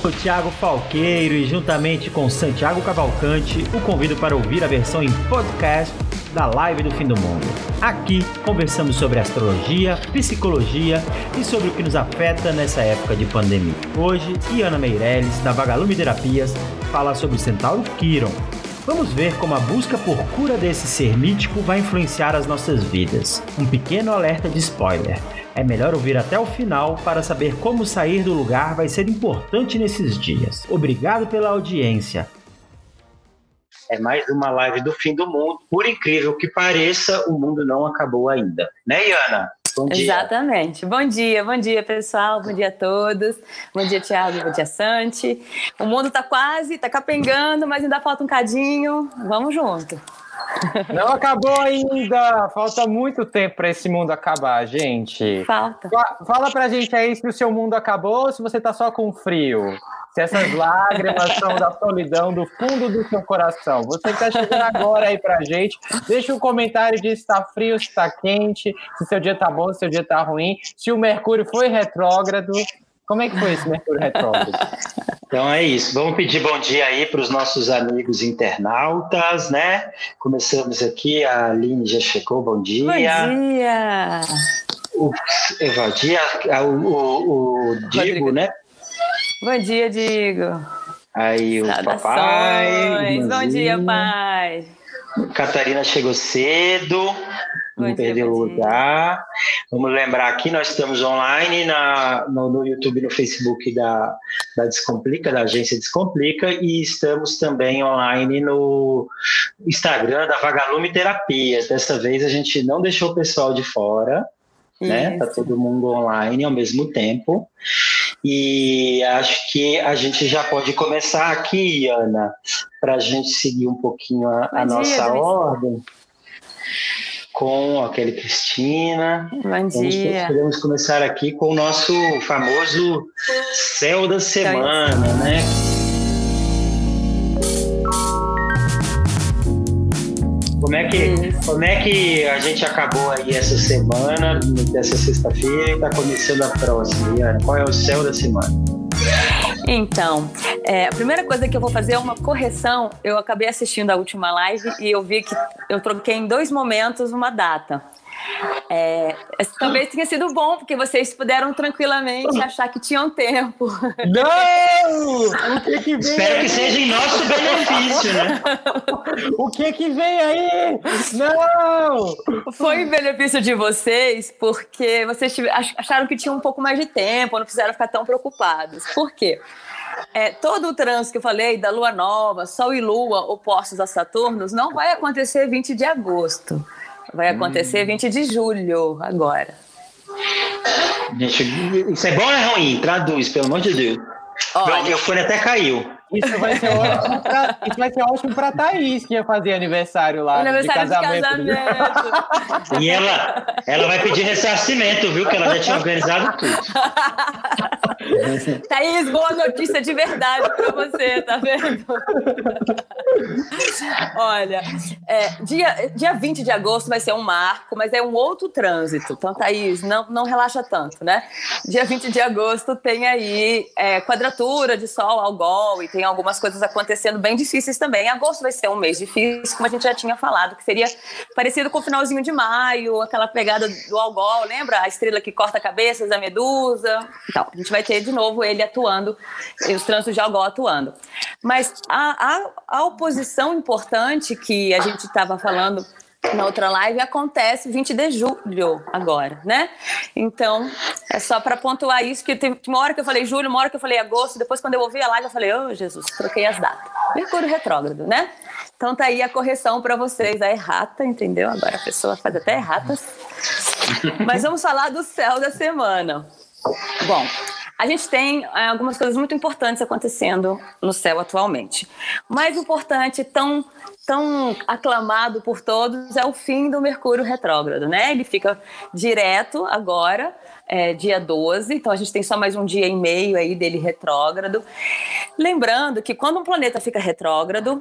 sou Thiago Falqueiro e juntamente com Santiago Cavalcante o convido para ouvir a versão em podcast da Live do Fim do Mundo. Aqui conversamos sobre astrologia, psicologia e sobre o que nos afeta nessa época de pandemia. Hoje, Iana Meirelles, da Vagalume Terapias, fala sobre o centauro Quiron. Vamos ver como a busca por cura desse ser mítico vai influenciar as nossas vidas. Um pequeno alerta de spoiler. É melhor ouvir até o final para saber como sair do lugar vai ser importante nesses dias. Obrigado pela audiência. É mais uma live do fim do mundo. Por incrível que pareça, o mundo não acabou ainda. Né, Iana? Bom dia. Exatamente. Bom dia, bom dia, pessoal. Bom dia a todos. Bom dia, Thiago. Bom dia, Santi. O mundo está quase, está capengando, mas ainda falta um cadinho. Vamos junto. Não acabou ainda! Falta muito tempo para esse mundo acabar, gente. Falta. Fala pra gente aí se o seu mundo acabou ou se você tá só com frio. Se essas lágrimas são da solidão do fundo do seu coração. Você que tá chegando agora aí pra gente, deixa um comentário de se tá frio, se tá quente, se seu dia tá bom, se seu dia tá ruim, se o Mercúrio foi retrógrado. Como é que foi esse Mercúrio retrógrado? Então é isso. Vamos pedir bom dia aí para os nossos amigos internautas, né? Começamos aqui, a Aline já chegou, bom dia. Bom dia! O Evadia, o, o, o Diego, né? Bom dia, Diego. Aí o papai. Bom dia, pai. Catarina chegou cedo não perder o lugar. Vamos lembrar aqui, nós estamos online na, no, no, YouTube, no Facebook da, da Descomplica, da agência Descomplica, e estamos também online no Instagram da Vagalume Terapias. Dessa vez a gente não deixou o pessoal de fora, né? Tá todo mundo online ao mesmo tempo. E acho que a gente já pode começar aqui, Ana, para a gente seguir um pouquinho a, a nossa ordem com a Kelly Cristina. Bom dia. Podemos começar aqui com o nosso famoso céu da semana, né? Como é, que, como é que a gente acabou aí essa semana, dessa sexta-feira, e está começando a próxima? Iana, qual é o céu da semana? Então, é, a primeira coisa que eu vou fazer é uma correção. Eu acabei assistindo a última live e eu vi que eu troquei em dois momentos uma data. É, talvez tenha sido bom, porque vocês puderam tranquilamente achar que tinham tempo. Não! O que, que vem Espero aí? que seja em nosso benefício, né? O que que vem aí? Não! Foi em benefício de vocês, porque vocês acharam que tinham um pouco mais de tempo, não precisaram ficar tão preocupados. Por quê? É, todo o trânsito que eu falei da Lua Nova, Sol e Lua opostos a Saturno, não vai acontecer 20 de agosto. Vai acontecer hum. 20 de julho agora. Gente, isso é bom ou é ruim? Traduz, pelo amor de Deus. Olha, meu fone até caiu. Isso vai ser ótimo pra, isso vai ser ótimo pra Thaís, que ia fazer aniversário lá. Aniversário de casamento. De casamento. e ela, ela vai pedir ressarcimento, viu? Que ela já tinha organizado tudo. Thaís, boa notícia de verdade pra você, tá vendo? Olha, é, dia, dia 20 de agosto vai ser um marco, mas é um outro trânsito. Então, Thaís, não, não relaxa tanto, né? Dia 20 de agosto tem aí é, quadratura de Sol ao Gol e tem algumas coisas acontecendo bem difíceis também. Agosto vai ser um mês difícil, como a gente já tinha falado, que seria parecido com o finalzinho de maio, aquela pegada do Algol, lembra? A estrela que corta cabeças, a medusa. Então, a gente vai ter de novo ele atuando, os trânsitos de Algol atuando. Mas a, a, a oposição importante que a gente estava falando na outra live acontece 20 de julho agora, né? Então, é só para pontuar isso, que tem uma hora que eu falei julho, uma hora que eu falei agosto, depois quando eu ouvi a live eu falei, oh Jesus, troquei as datas. Mercúrio retrógrado, né? Então tá aí a correção para vocês, a errata, entendeu? Agora a pessoa faz até erratas. Mas vamos falar do céu da semana. Bom, a gente tem é, algumas coisas muito importantes acontecendo no céu atualmente. Mais importante, tão, tão aclamado por todos, é o fim do Mercúrio retrógrado, né? Ele fica direto agora, é, dia 12, então a gente tem só mais um dia e meio aí dele retrógrado. Lembrando que quando um planeta fica retrógrado,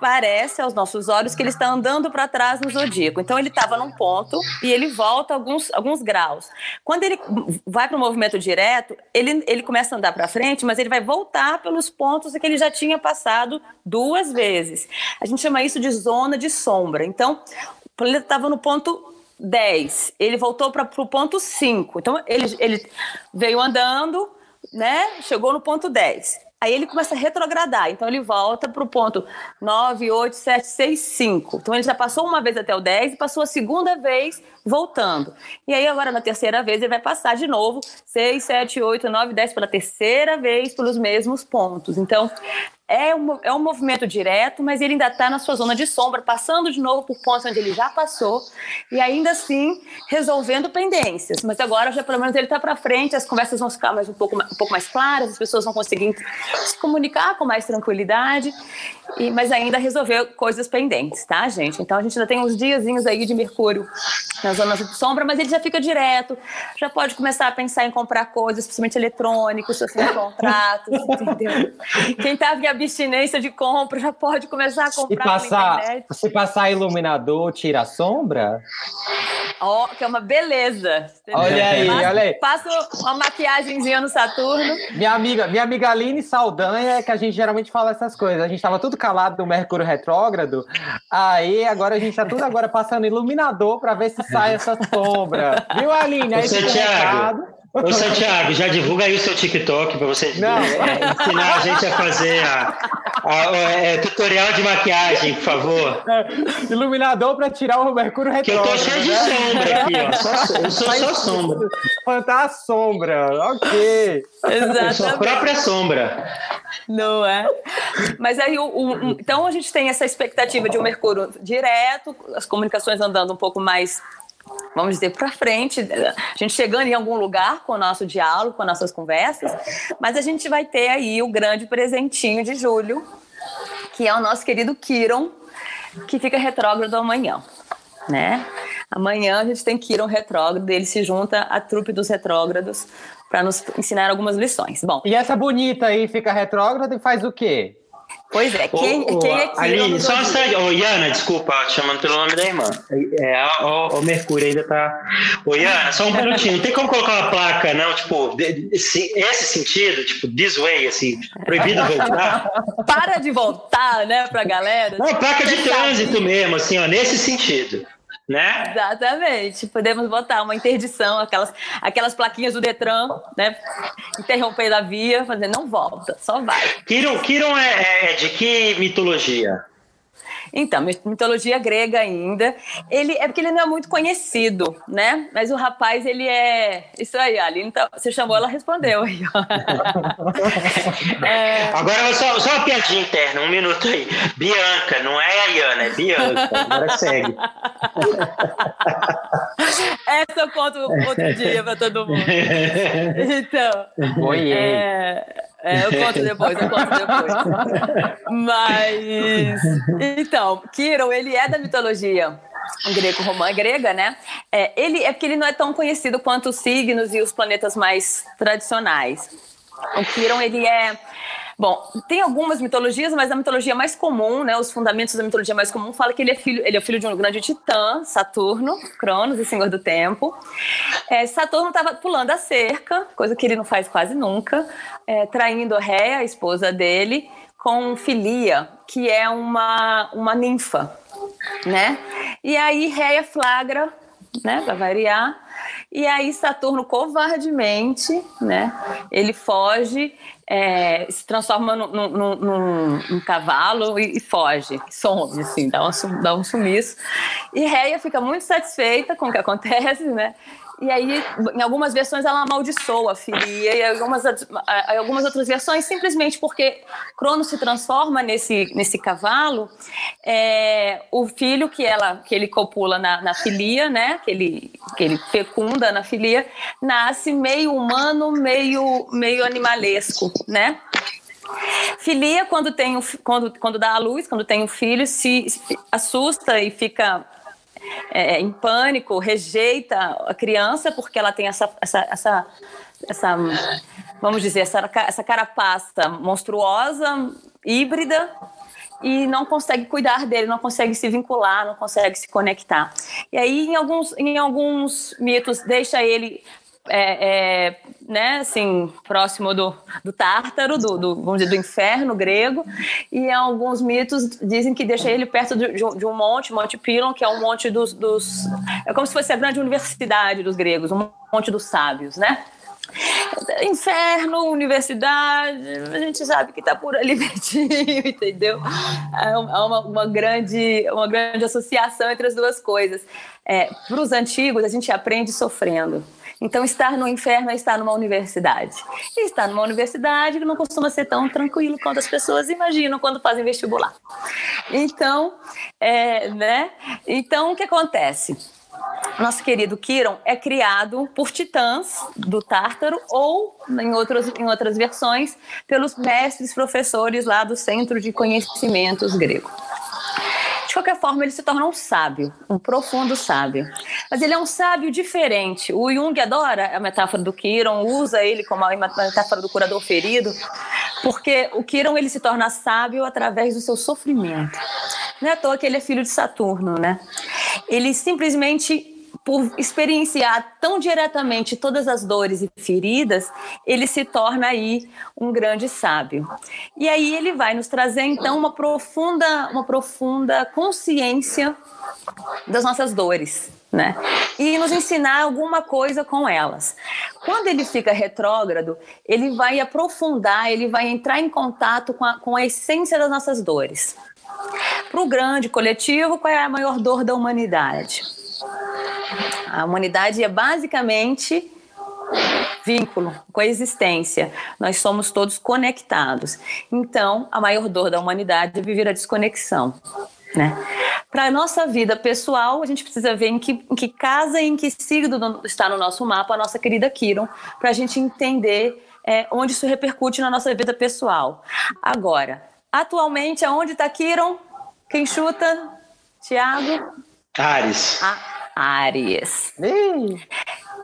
parece aos nossos olhos que ele está andando para trás no zodíaco. Então ele estava num ponto e ele volta alguns, alguns graus. Quando ele vai para o movimento direto, ele, ele começa a andar para frente, mas ele vai voltar pelos pontos que ele já tinha passado duas vezes. A gente chama isso de zona de sombra. Então, o planeta estava no ponto 10, ele voltou para o ponto 5. Então, ele, ele veio andando, né? Chegou no ponto 10. Aí ele começa a retrogradar, então ele volta para o ponto 9, 8, 7, 6, 5. Então ele já passou uma vez até o 10 e passou a segunda vez voltando. E aí agora na terceira vez ele vai passar de novo 6, 7, 8, 9, 10 pela terceira vez pelos mesmos pontos. Então é um, é um movimento direto, mas ele ainda está na sua zona de sombra, passando de novo por pontos onde ele já passou e ainda assim resolvendo pendências. Mas agora já pelo menos ele está para frente, as conversas vão ficar mais um pouco, um pouco mais claras, as pessoas vão conseguir se comunicar com mais tranquilidade, e, mas ainda resolver coisas pendentes, tá, gente? Então a gente ainda tem uns diazinhos aí de Mercúrio na zona de sombra, mas ele já fica direto, já pode começar a pensar em comprar coisas, principalmente eletrônicos, assinar contratos, entendeu? Quem está em abstinência de compra já pode começar a comprar e passar, Se passar iluminador, tira a sombra? Ó, oh, que é uma beleza. Entendeu? Olha aí, passa, olha aí. Passa uma maquiagemzinha no Saturno. Minha amiga, minha amiga Aline Saldanha que a gente geralmente fala essas coisas. A gente estava tudo calado do Mercúrio retrógrado. Aí agora a gente está tudo agora passando iluminador para ver se sai essa sombra. Viu, Aline? Aí Ô, Santiago, Ô, Santiago, já divulga aí o seu TikTok para você é, ensinar a gente a fazer a, a, a é, tutorial de maquiagem, por favor. É, iluminador para tirar o mercúrio retrógrado. Que eu tô cheio de né? sombra aqui, ó. Só, eu sou só sombra. Plantar a sombra, ok. Exatamente. Eu sou a própria sombra. Não é? Mas aí, o, o, então a gente tem essa expectativa de um Mercúrio direto, as comunicações andando um pouco mais vamos dizer, para frente, a gente chegando em algum lugar com o nosso diálogo, com as nossas conversas, mas a gente vai ter aí o grande presentinho de julho, que é o nosso querido Kiron, que fica retrógrado amanhã, né? Amanhã a gente tem Kiron retrógrado, ele se junta à trupe dos retrógrados para nos ensinar algumas lições. Bom. E essa bonita aí fica retrógrada e faz o quê? Pois é, quem, ô, quem é que. Aline, só um instante. Ô, Iana, desculpa, chamando pelo nome da irmã. É, o, o Mercúrio ainda tá. Ô, Iana, só um minutinho. Não tem como colocar uma placa, não? Tipo, esse, esse sentido, tipo, this way, assim, proibido voltar. Para de voltar, né, pra galera. Não, placa de trânsito mesmo, assim, ó, nesse sentido né? Exatamente. Podemos botar uma interdição, aquelas, aquelas plaquinhas do Detran, né? Interrompendo a via, fazendo não volta, só vai. Kiron, Kiron é, é, é de que mitologia? Então, mitologia grega ainda. Ele é porque ele não é muito conhecido, né? Mas o rapaz, ele é. Isso aí, Ali. Então, você chamou, ela respondeu aí. é... Agora, só, só uma piadinha interna, um minuto aí. Bianca, não é a Iana, é Bianca. Agora segue. Essa eu conto outro dia para todo mundo. Então. Oi, é... É, eu conto depois, eu conto depois. Mas. Então, Kiron, ele é da mitologia greco-romana, grega, né? É, ele, é porque ele não é tão conhecido quanto os signos e os planetas mais tradicionais. O Kiron, ele é Bom, tem algumas mitologias, mas a mitologia mais comum, né, os fundamentos da mitologia mais comum, fala que ele é filho, ele é filho de um grande titã, Saturno, Cronos, o senhor do tempo. É, Saturno estava pulando a cerca, coisa que ele não faz quase nunca, é, traindo Ré, a esposa dele, com Filia, que é uma, uma ninfa, né? E aí Réia flagra, né, para variar, e aí Saturno covardemente, né, ele foge é, se transforma num, num, num, num cavalo e, e, foge, some, assim, dá um, dá um sumiço. E Reia fica muito satisfeita com o que acontece, né? E aí, em algumas versões, ela amaldiçoa a Filia, e algumas, algumas outras versões, simplesmente porque Cronos se transforma nesse, nesse cavalo, é, o filho que, ela, que ele copula na, na Filia, né, que ele, que ele fecunda na Filia, nasce meio humano, meio, meio animalesco, né? Filia, quando, tem, quando, quando dá a luz, quando tem um filho, se, se assusta e fica é, em pânico, rejeita a criança porque ela tem essa, essa, essa, essa vamos dizer, essa, essa carapaça monstruosa, híbrida, e não consegue cuidar dele, não consegue se vincular, não consegue se conectar. E aí, em alguns, em alguns mitos, deixa ele é, é, né, assim, próximo do, do Tártaro, do, do, vamos dizer, do inferno grego, e alguns mitos dizem que deixa ele perto de, de um monte, Monte Pilon, que é um monte dos, dos, É como se fosse a grande universidade dos gregos, um monte dos sábios, né? Inferno, universidade, a gente sabe que está por ali pertinho, entendeu? Há uma, uma, grande, uma grande associação entre as duas coisas. É, Para os antigos, a gente aprende sofrendo. Então, estar no inferno é estar numa universidade. E estar numa universidade não costuma ser tão tranquilo quanto as pessoas imaginam quando fazem vestibular. Então, é, né? Então, o que acontece? nosso querido Kiron é criado por titãs do Tártaro ou, em outras, em outras versões, pelos mestres professores lá do Centro de Conhecimentos Grego. De qualquer forma, ele se torna um sábio, um profundo sábio. Mas ele é um sábio diferente. O Jung adora a metáfora do Kiron, usa ele como a metáfora do curador ferido, porque o Kiron ele se torna sábio através do seu sofrimento. Não é à toa que ele é filho de Saturno, né? Ele simplesmente por experienciar tão diretamente todas as dores e feridas, ele se torna aí um grande sábio. E aí ele vai nos trazer então uma profunda, uma profunda consciência das nossas dores, né? E nos ensinar alguma coisa com elas. Quando ele fica retrógrado, ele vai aprofundar, ele vai entrar em contato com a, com a essência das nossas dores. Para o grande coletivo, qual é a maior dor da humanidade? A humanidade é basicamente vínculo, coexistência. Nós somos todos conectados. Então, a maior dor da humanidade é viver a desconexão. Né? Para a nossa vida pessoal, a gente precisa ver em que, em que casa e em que signo está no nosso mapa a nossa querida Kiron, para a gente entender é, onde isso repercute na nossa vida pessoal. Agora, atualmente, aonde está Kiron? Quem chuta? Tiago? Ares. A Ares.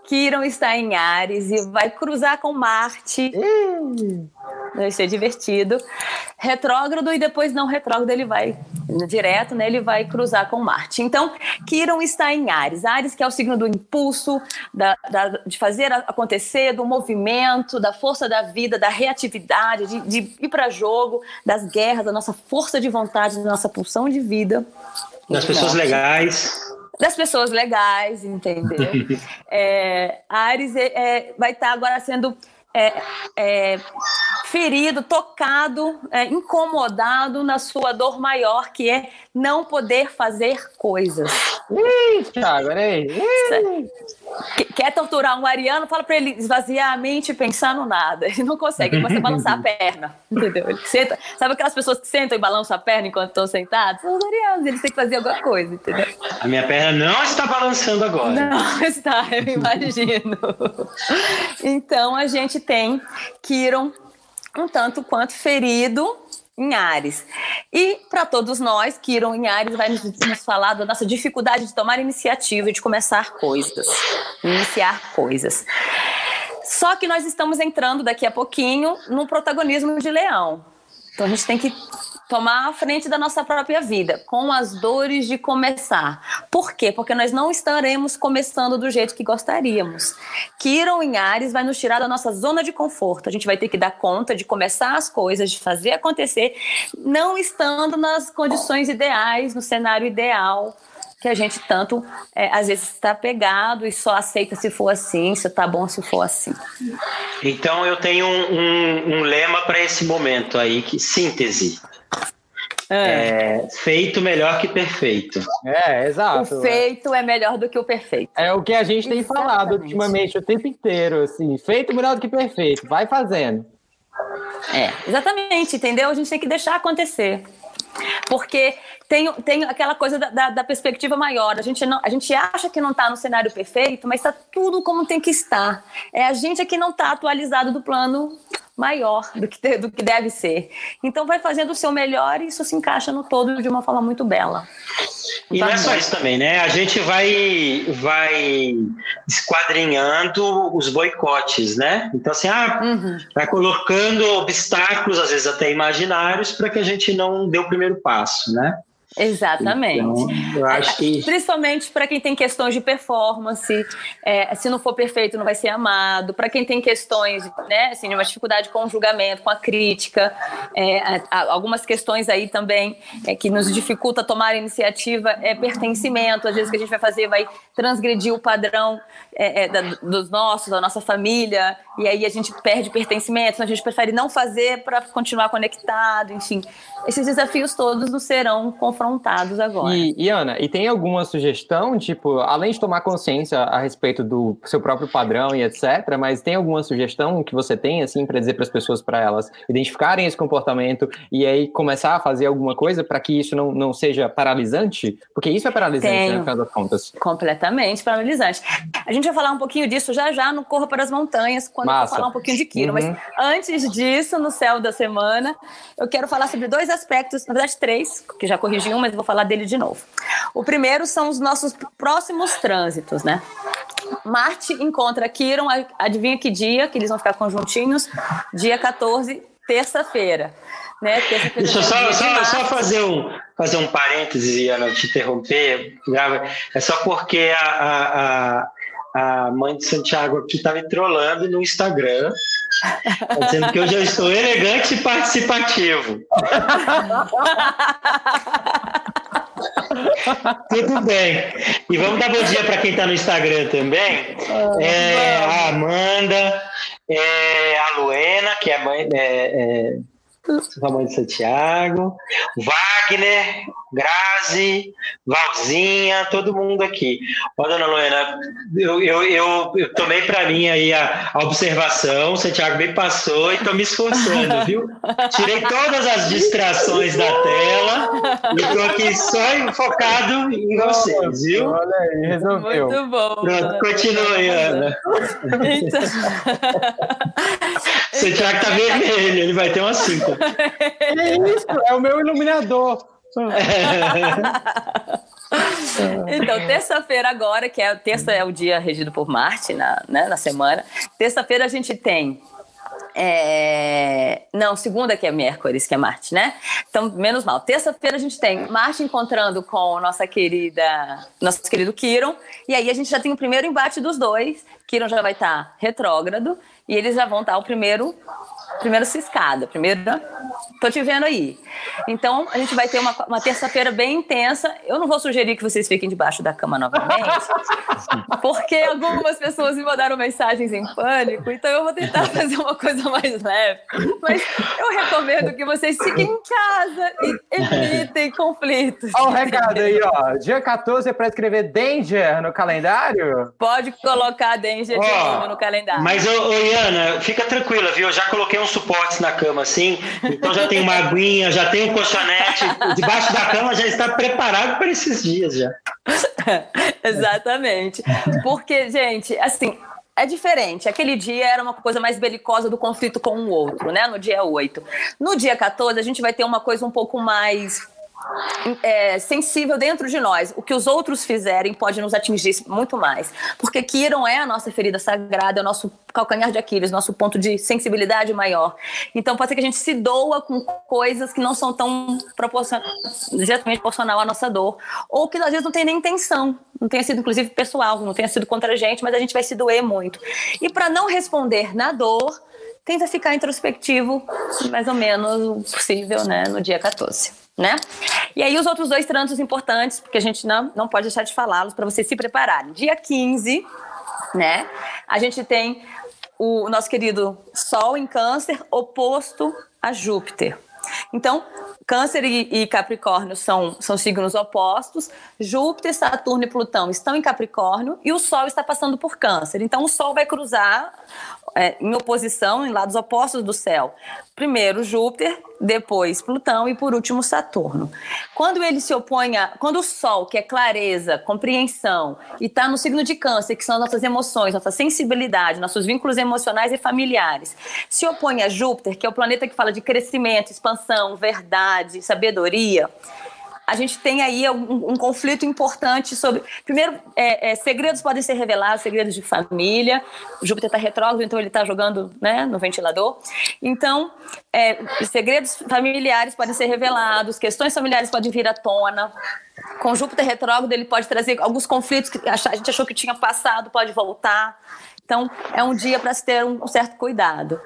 Kiron está em Ares e vai cruzar com Marte. Vai ser divertido. Retrógrado e depois não retrógrado, ele vai direto, né? Ele vai cruzar com Marte. Então, Kiron está em Ares. Ares que é o signo do impulso, da, da, de fazer acontecer, do movimento, da força da vida, da reatividade, de, de ir para jogo, das guerras, da nossa força de vontade, da nossa pulsão de vida. Das pessoas legais das pessoas legais, entendeu? é, Ares é, é, vai estar agora sendo é, é, ferido, tocado, é, incomodado na sua dor maior, que é não poder fazer coisas. Ih, Thiago. Quer torturar um ariano, fala para ele esvaziar a mente e pensar no nada. Ele não consegue, a balançar a perna, entendeu? Ele senta, sabe aquelas pessoas que sentam e balançam a perna enquanto estão sentados? São os arianos, eles têm que fazer alguma coisa, entendeu? A minha perna não está balançando agora. Não está, eu imagino. então a gente tem Kiron um tanto quanto ferido em Ares. E para todos nós, Kiron em Ares vai nos, nos, falar da nossa dificuldade de tomar iniciativa e de começar coisas, iniciar coisas. Só que nós estamos entrando daqui a pouquinho no protagonismo de Leão. Então a gente tem que tomar a frente da nossa própria vida, com as dores de começar. Por quê? Porque nós não estaremos começando do jeito que gostaríamos. Kiron em Ares vai nos tirar da nossa zona de conforto. A gente vai ter que dar conta de começar as coisas, de fazer acontecer, não estando nas condições ideais, no cenário ideal que a gente tanto é, às vezes está pegado e só aceita se for assim, se tá bom se for assim. Então eu tenho um, um, um lema para esse momento aí, que síntese. É. é. feito melhor que perfeito. É, exato. O feito é melhor do que o perfeito. É o que a gente tem Exatamente. falado ultimamente o tempo inteiro, assim, feito melhor do que perfeito, vai fazendo. É, exatamente, entendeu? A gente tem que deixar acontecer. Porque tem, tem aquela coisa da, da, da perspectiva maior. A gente, não, a gente acha que não está no cenário perfeito, mas está tudo como tem que estar. É a gente que não está atualizado do plano maior do que, do que deve ser. Então vai fazendo o seu melhor e isso se encaixa no todo de uma forma muito bela. E não é só isso também, né? A gente vai, vai esquadrinhando os boicotes, né? Então, assim, ah, uhum. vai colocando obstáculos, às vezes até imaginários, para que a gente não dê o primeiro passo, né? Exatamente. Então, eu acho que... Principalmente para quem tem questões de performance, é, se não for perfeito, não vai ser amado. Para quem tem questões, né, assim, uma dificuldade com o julgamento, com a crítica, é, algumas questões aí também é, que nos dificulta tomar iniciativa é pertencimento. Às vezes o que a gente vai fazer vai transgredir o padrão é, é, da, dos nossos, da nossa família, e aí a gente perde pertencimento, então a gente prefere não fazer para continuar conectado, enfim. Esses desafios todos nos serão confrontados confrontados agora. E, e, Ana, e tem alguma sugestão, tipo, além de tomar consciência a respeito do seu próprio padrão e etc., mas tem alguma sugestão que você tem, assim, para dizer para as pessoas, para elas identificarem esse comportamento e aí começar a fazer alguma coisa para que isso não, não seja paralisante? Porque isso é paralisante, Tenho. né, no final das contas. Completamente paralisante. A gente vai falar um pouquinho disso já já no Corra para as Montanhas, quando Massa. eu falar um pouquinho de Kiro. Uhum. Mas antes disso, no céu da semana, eu quero falar sobre dois aspectos, na verdade três, que já corrigi um, mas vou falar dele de novo. O primeiro são os nossos próximos trânsitos, né? Marte encontra Quiron, adivinha que dia que eles vão ficar conjuntinhos? Dia 14, terça-feira. Né? Terça Deixa eu só, só, só, fazer, um, fazer um parênteses, Ana, te interromper. É só porque a, a, a mãe de Santiago aqui está me trollando no Instagram Tá dizendo que hoje eu estou elegante e participativo. Tudo bem. E vamos dar bom dia para quem está no Instagram também. É, a Amanda, é, a Luena, que é mãe. É, mãe de Santiago, Wagner, Grazi, Valzinha, todo mundo aqui. Ó, dona Luena, eu, eu, eu, eu tomei para mim aí a, a, observação, o Santiago me passou e estou me esforçando, viu? Tirei todas as distrações da tela e estou aqui só focado em vocês, viu? Olha aí, resolveu. Muito bom. Pronto, continue, Ana. Então... Santiago tá vermelho, ele vai ter uma cinco. É isso, é o meu iluminador. então, terça-feira agora, que é terça é o dia regido por Marte na, né, na semana. Terça-feira a gente tem é... Não, segunda que é Mércoles, que é Marte, né? Então, menos mal. Terça-feira a gente tem Marte encontrando com nossa querida, nosso querido Kiron, e aí a gente já tem o primeiro embate dos dois. Kiron já vai estar tá retrógrado e eles já vão estar tá o primeiro primeiro ciscada, primeiro tô te vendo aí. Então, a gente vai ter uma, uma terça-feira bem intensa. Eu não vou sugerir que vocês fiquem debaixo da cama novamente, porque algumas pessoas me mandaram mensagens em pânico, então eu vou tentar fazer uma coisa mais leve. Mas eu recomendo que vocês fiquem em casa e evitem conflitos. Olha o recado aí, ó. Dia 14 é para escrever Danger no calendário? Pode colocar Danger oh, de novo no calendário. Mas, ô, ô, Iana, fica tranquila, viu? Eu já coloquei uns suportes na cama, assim, então já tem uma aguinha, já tem um colchonete, debaixo da cama já está preparado para esses dias já. Exatamente. Porque, gente, assim, é diferente. Aquele dia era uma coisa mais belicosa do conflito com o outro, né? No dia 8. No dia 14, a gente vai ter uma coisa um pouco mais é, sensível dentro de nós. O que os outros fizerem pode nos atingir muito mais. Porque Kiron é a nossa ferida sagrada, é o nosso calcanhar de Aquiles, nosso ponto de sensibilidade maior. Então pode ser que a gente se doa com coisas que não são tão proporcion... diretamente proporcional à nossa dor. Ou que às vezes não tem nem intenção, não tenha sido inclusive pessoal, não tenha sido contra a gente, mas a gente vai se doer muito. E para não responder na dor, tenta ficar introspectivo, mais ou menos possível, né, no dia 14 né? E aí os outros dois trânsitos importantes, porque a gente não, não pode deixar de falá-los para vocês se prepararem. Dia 15, né? A gente tem o nosso querido Sol em Câncer oposto a Júpiter. Então, Câncer e, Capricórnio são, são signos opostos. Júpiter, Saturno e Plutão estão em Capricórnio e o Sol está passando por Câncer. Então, o Sol vai cruzar é, em oposição, em lados opostos do céu. Primeiro Júpiter, depois Plutão e por último Saturno. Quando ele se opõe a. Quando o Sol, que é clareza, compreensão, e está no signo de Câncer, que são nossas emoções, nossa sensibilidade, nossos vínculos emocionais e familiares, se opõe a Júpiter, que é o planeta que fala de crescimento, expansão, verdade, sabedoria a gente tem aí um, um conflito importante sobre. Primeiro, é, é, segredos podem ser revelados, segredos de família. O Júpiter está retrógrado, então ele está jogando né, no ventilador. Então, é, segredos familiares podem ser revelados, questões familiares podem vir à tona. Com Júpiter retrógrado, ele pode trazer alguns conflitos que a gente achou que tinha passado, pode voltar. Então, é um dia para se ter um certo cuidado.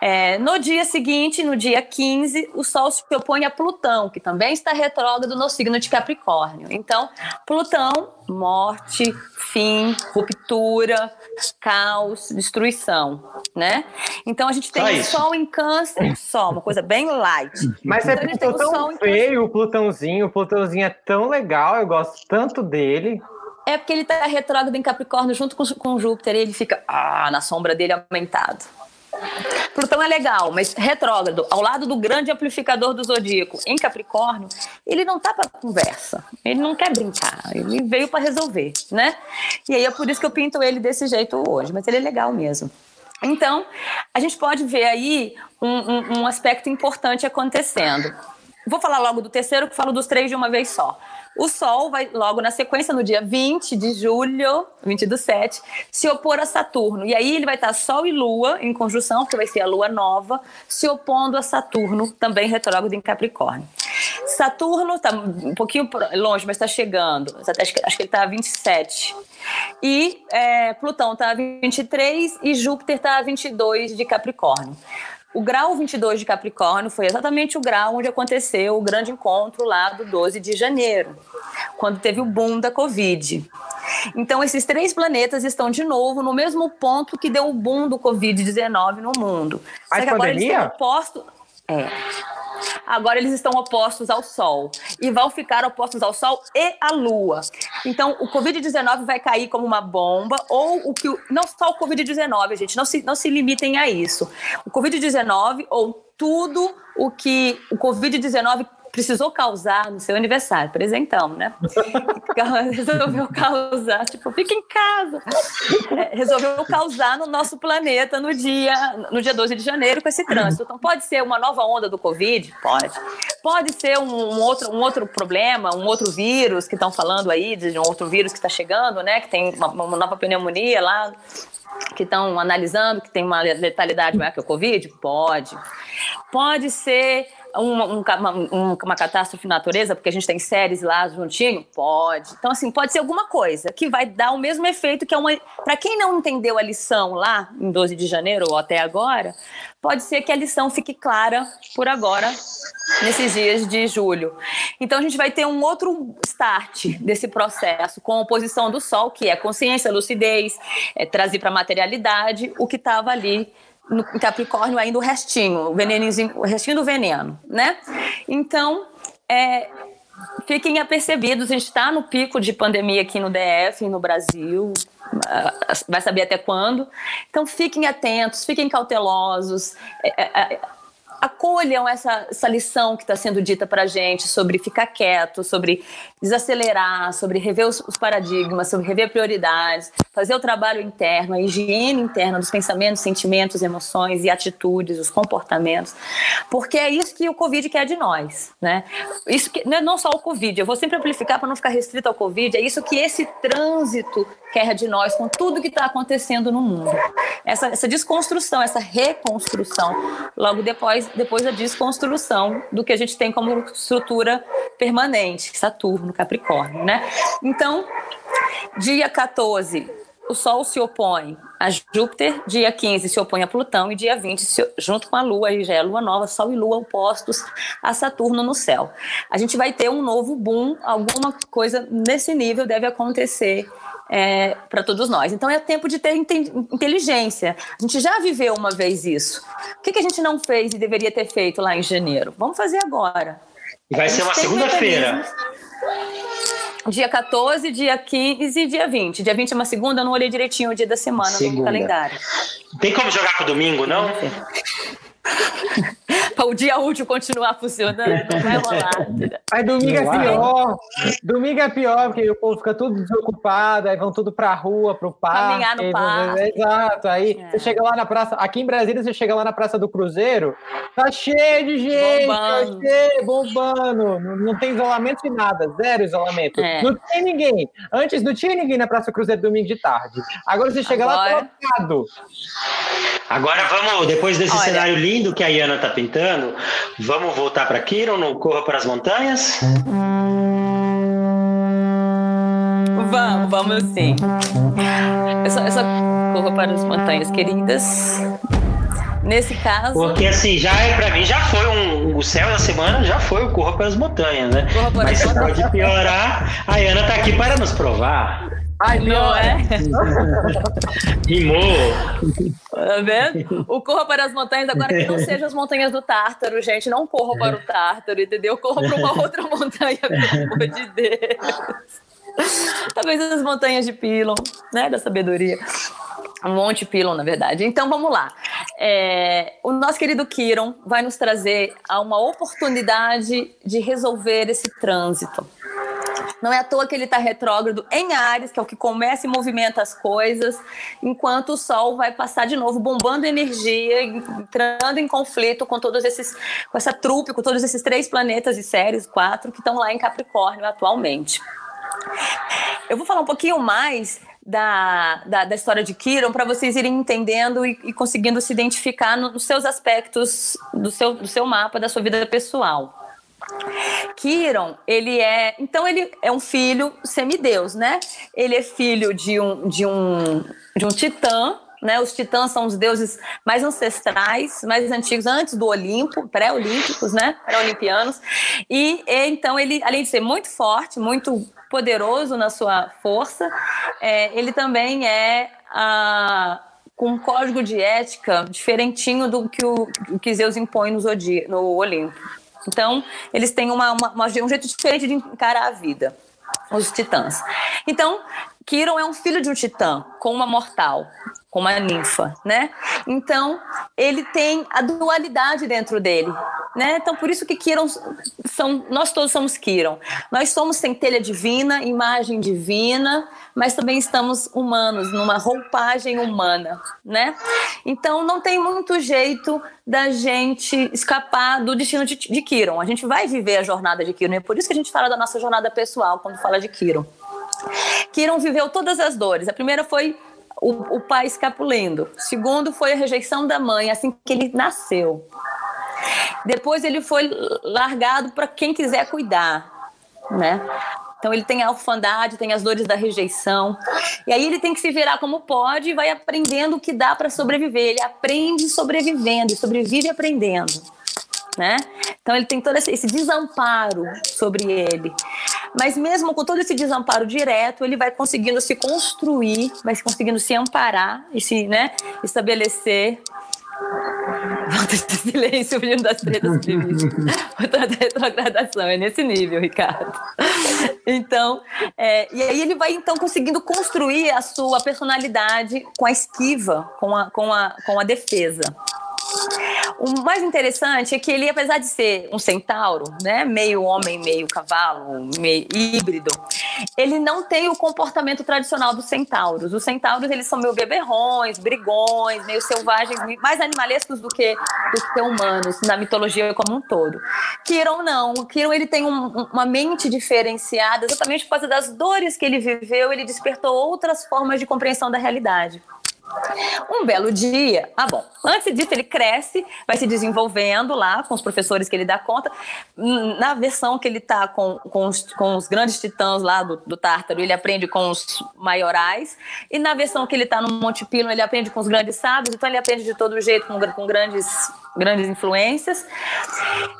É, no dia seguinte, no dia 15, o Sol se opõe a Plutão, que também está retrógrado no signo de Capricórnio. Então, Plutão, morte, fim, ruptura, caos, destruição, né? Então a gente tem o Sol em Câncer, Sol, uma coisa bem light. Mas então, é tão feio o Plutãozinho, o Plutãozinho é tão legal, eu gosto tanto dele. É porque ele está retrógrado em Capricórnio junto com, com Júpiter e ele fica ah, na sombra dele aumentado. Plutão é legal, mas retrógrado, ao lado do grande amplificador do zodíaco, em Capricórnio, ele não tá para conversa, ele não quer brincar, ele veio para resolver, né? E aí é por isso que eu pinto ele desse jeito hoje, mas ele é legal mesmo. Então, a gente pode ver aí um, um, um aspecto importante acontecendo. Vou falar logo do terceiro, que falo dos três de uma vez só. O Sol vai logo na sequência, no dia 20 de julho, 20 do 7, se opor a Saturno. E aí ele vai estar Sol e Lua em conjunção, porque vai ser a Lua nova, se opondo a Saturno, também retrógrado em Capricórnio. Saturno está um pouquinho longe, mas está chegando. Acho que, acho que ele está a 27. E é, Plutão está a 23 e Júpiter está a 22 de Capricórnio. O grau 22 de Capricórnio foi exatamente o grau onde aconteceu o grande encontro lá do 12 de janeiro, quando teve o boom da Covid. Então, esses três planetas estão de novo no mesmo ponto que deu o boom do Covid-19 no mundo. A Só que agora eles estão opostos. É. Agora eles estão opostos ao Sol e vão ficar opostos ao Sol e à Lua. Então o Covid-19 vai cair como uma bomba ou o que não só o Covid-19, gente, não se não se limitem a isso. O Covid-19 ou tudo o que o Covid-19 precisou causar no seu aniversário, presentão, né? resolveu causar, tipo, fica em casa. É, resolveu causar no nosso planeta no dia, no dia 12 de janeiro com esse trânsito. Então, pode ser uma nova onda do Covid? Pode. Pode ser um, um outro, um outro problema, um outro vírus que estão falando aí, de um outro vírus que está chegando, né? Que tem uma, uma nova pneumonia lá que estão analisando que tem uma letalidade maior que o Covid? Pode. Pode ser uma, uma, uma, catástrofe natureza, porque a gente tem séries lá juntinho? Pode. Então, assim, pode ser alguma coisa que vai dar o mesmo efeito que é uma. Para quem não entendeu a lição lá em 12 de janeiro ou até agora, pode ser que a lição fique clara por agora, nesses dias de julho. Então, a gente vai ter um outro start desse processo, com a oposição do Sol, que é consciência, lucidez, é trazer para a materialidade o que estava ali no Capricórnio ainda o restinho, o venenozinho, o restinho do veneno, né? Então, é, fiquem apercebidos, a gente está no pico de pandemia aqui no DF, no Brasil, ah, vai saber até quando. Então, fiquem atentos, fiquem cautelosos. É, é, é acolham essa, essa lição que está sendo dita para a gente sobre ficar quieto, sobre desacelerar, sobre rever os, os, paradigmas, sobre rever prioridades, fazer o trabalho interno, a higiene interna dos pensamentos, sentimentos, emoções e atitudes, os comportamentos, porque é isso que o Covid quer de nós, né? Isso que, não é só o Covid, eu vou sempre amplificar para não ficar restrito ao Covid, é isso que esse trânsito quer de nós com tudo que está acontecendo no mundo. Essa, essa desconstrução, essa reconstrução, logo depois depois da desconstrução do que a gente tem como estrutura permanente, Saturno, Capricórnio, né? Então, dia 14, o Sol se opõe a Júpiter, dia 15 se opõe a Plutão e dia 20, se, junto com a Lua, aí já é Lua nova, Sol e Lua opostos a Saturno no céu. A gente vai ter um novo boom, alguma coisa nesse nível deve acontecer é, para todos nós. Então é tempo de ter inteligência. A gente já viveu uma vez isso. O que, que a gente não fez e deveria ter feito lá em janeiro? Vamos fazer agora. Vai ser uma segunda-feira. Dia 14, dia 15 e dia 20. Dia 20 é uma segunda, eu não olhei direitinho o dia da semana segunda. no calendário. Tem como jogar pro domingo, não? Para o dia útil continuar funcionando, não vai rolar. Aí domingo é pior. Domingo é pior, porque o povo fica tudo desocupado, aí vão tudo pra rua, pro parque. Caminhar no parque. Exato. Aí é. você chega lá na praça, aqui em Brasília, você chega lá na Praça do Cruzeiro, tá cheio de gente, tá bombando. tá cheio, bombando. Não, não tem isolamento de nada, zero isolamento. É. Não tem ninguém. Antes não tinha ninguém na Praça do Cruzeiro domingo de tarde. Agora você chega Agora... lá lotado. Agora vamos, depois desse Olha, cenário lindo que a Iana tá pintando, vamos voltar para Kiron, no Corra para as Montanhas? Vamos, vamos sim. Eu só, eu só corro para as montanhas queridas. Nesse caso. Porque assim, já é para mim já foi um. O céu da semana já foi o Corra para as Montanhas, né? Mas pode piorar. A Ana tá aqui para nos provar. Ai, não é? Rimou! Tá vendo? O Corra para as Montanhas, agora que não seja as montanhas do Tártaro, gente. Não corra para o Tártaro, entendeu? Corra para uma outra montanha, pelo amor de Deus. Talvez as montanhas de Pilon, né? Da sabedoria. Monte Pilon, na verdade. Então vamos lá. É, o nosso querido Kiron vai nos trazer a uma oportunidade de resolver esse trânsito. Não é à toa que ele está retrógrado em Ares, que é o que começa e movimenta as coisas, enquanto o Sol vai passar de novo bombando energia, entrando em conflito com todos esses, com essa trupe, com todos esses três planetas e séries, quatro, que estão lá em Capricórnio atualmente. Eu vou falar um pouquinho mais da, da, da, história de Kiron para vocês irem entendendo e, e conseguindo se identificar no, nos seus aspectos do seu, do seu mapa, da sua vida pessoal. Kiron, ele é, então ele é um filho semideus, né? Ele é filho de um de um de um titã, né? Os titãs são os deuses mais ancestrais, mais antigos antes do Olimpo, pré-olímpicos, né? Pré-olimpianos. E, então ele, além de ser muito forte, muito poderoso na sua força, é, ele também é com um código de ética diferentinho do que o, que Zeus impõe no Olimpo. Então, eles têm uma, uma, uma, um jeito diferente de encarar a vida, os titãs. Então, Kiron é um filho de um titã, com uma mortal, com uma ninfa, né? Então, ele tem a dualidade dentro dele, né? Então, por isso que Kiron são, nós todos somos Kiron. Nós somos centelha divina, imagem divina, mas também estamos humanos, numa roupagem humana, né? Então não tem muito jeito da gente escapar do destino de, de Kiron. A gente vai viver a jornada de Kiron, é por isso que a gente fala da nossa jornada pessoal quando fala de Kiron. Kiron viveu todas as dores. A primeira foi o, o pai escapulindo. O segundo foi a rejeição da mãe assim que ele nasceu. Depois ele foi largado para quem quiser cuidar, né? Então ele tem a orfandade, tem as dores da rejeição. E aí ele tem que se virar como pode e vai aprendendo o que dá para sobreviver. Ele aprende sobrevivendo e sobrevive aprendendo. Né? Então ele tem todo esse desamparo sobre ele. Mas mesmo com todo esse desamparo direto, ele vai conseguindo se construir, vai conseguindo se amparar e se né, estabelecer Volta esse silêncio vindo das tretas previstas. Volta da retrogradação, é nesse nível, Ricardo. Então, é, e aí ele vai então conseguindo construir a sua personalidade com a esquiva, com a, com a, com a defesa. O mais interessante é que ele, apesar de ser um centauro, né, meio homem, meio cavalo, meio híbrido, ele não tem o comportamento tradicional dos centauros. Os centauros, eles são meio beberrões, brigões, meio selvagens, mais animalescos do que, do que humanos, na mitologia como um todo. Kiron não. Kiron, ele tem um, uma mente diferenciada, exatamente por causa das dores que ele viveu, ele despertou outras formas de compreensão da realidade. Um belo dia, ah bom, antes disso ele cresce, vai se desenvolvendo lá com os professores que ele dá conta. Na versão que ele está com, com, os, com os grandes titãs lá do, do Tártaro, ele aprende com os maiorais. E na versão que ele está no Monte Pilo, ele aprende com os grandes sábios. Então ele aprende de todo jeito com, com grandes, grandes influências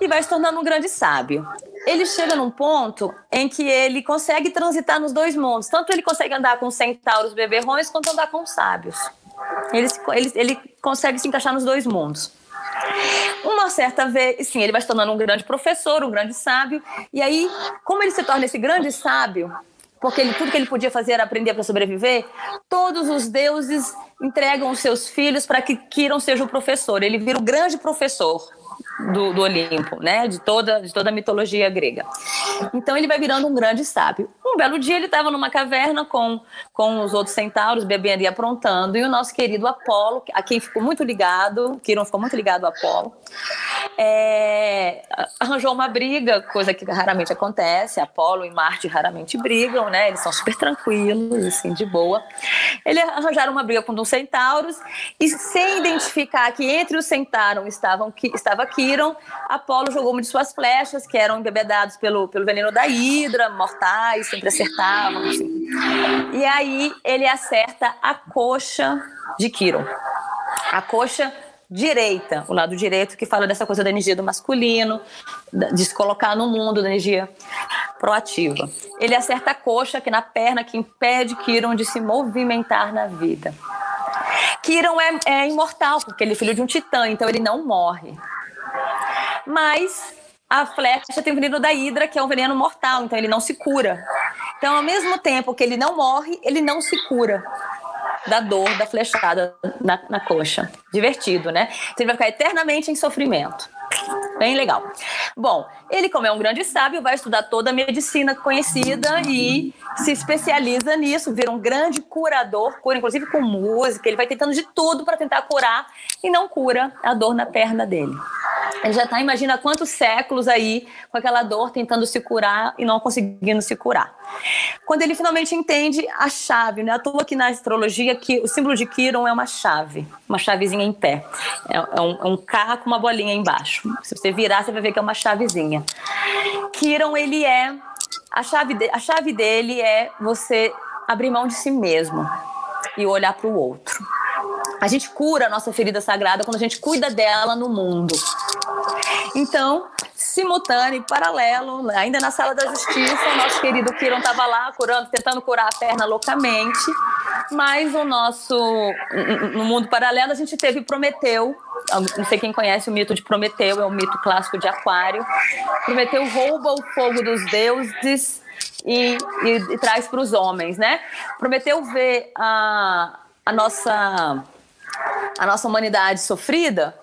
e vai se tornando um grande sábio ele chega num ponto em que ele consegue transitar nos dois mundos. Tanto ele consegue andar com centauros beberrões, quanto andar com sábios. Ele, ele, ele consegue se encaixar nos dois mundos. Uma certa vez, sim, ele vai se tornando um grande professor, um grande sábio. E aí, como ele se torna esse grande sábio, porque ele, tudo que ele podia fazer era aprender para sobreviver, todos os deuses entregam os seus filhos para que Quiron seja o professor. Ele vira o grande professor do, do, Olimpo, né? De toda, de toda a mitologia grega. Então ele vai virando um grande sábio. Um belo dia ele estava numa caverna com, com os outros centauros, bebendo e aprontando, e o nosso querido Apolo, a quem ficou muito ligado, Quiron ficou muito ligado a Apolo, é, arranjou uma briga, coisa que raramente acontece. Apolo e Marte raramente brigam, né? Eles são super tranquilos, assim, de boa. Ele arranjaram uma briga com os centauros e sem identificar que entre os centauros estavam estava Quiron, Apolo jogou uma de suas flechas, que eram embebedados pelo, pelo veneno da hidra, mortais, sempre acertavam. E aí ele acerta a coxa de Quiron. A coxa direita, o lado direito, que fala dessa coisa da energia do masculino, de se colocar no mundo, da energia proativa. Ele acerta a coxa aqui na perna, que impede Kiron de se movimentar na vida. Kiron é, é imortal, porque ele é filho de um titã, então ele não morre. Mas a flecha tem o veneno da hidra, que é um veneno mortal, então ele não se cura. Então, ao mesmo tempo que ele não morre, ele não se cura da dor da flechada na, na coxa. Divertido, né? Então ele vai ficar eternamente em sofrimento. Bem legal. Bom, ele, como é um grande sábio, vai estudar toda a medicina conhecida e se especializa nisso, vira um grande curador, cura inclusive com música. Ele vai tentando de tudo para tentar curar e não cura a dor na perna dele. Ele já está, imagina quantos séculos aí com aquela dor tentando se curar e não conseguindo se curar. Quando ele finalmente entende a chave, né? À toa que na astrologia que o símbolo de Quiron é uma chave, uma chavezinha em pé. É, é, um, é um K com uma bolinha embaixo. Se você virar, você vai ver que é uma chavezinha. Quiron, ele é a chave, de, a chave dele é você abrir mão de si mesmo e olhar para o outro. A gente cura a nossa ferida sagrada quando a gente cuida dela no mundo. Então, simultâneo, paralelo, ainda na sala da justiça, o nosso querido Kiron estava lá curando, tentando curar a perna loucamente, mas o nosso no mundo paralelo a gente teve Prometeu, não sei quem conhece o mito de Prometeu, é um mito clássico de Aquário. Prometeu rouba o fogo dos deuses e, e, e traz para os homens, né? Prometeu ver a, a nossa a nossa humanidade sofrida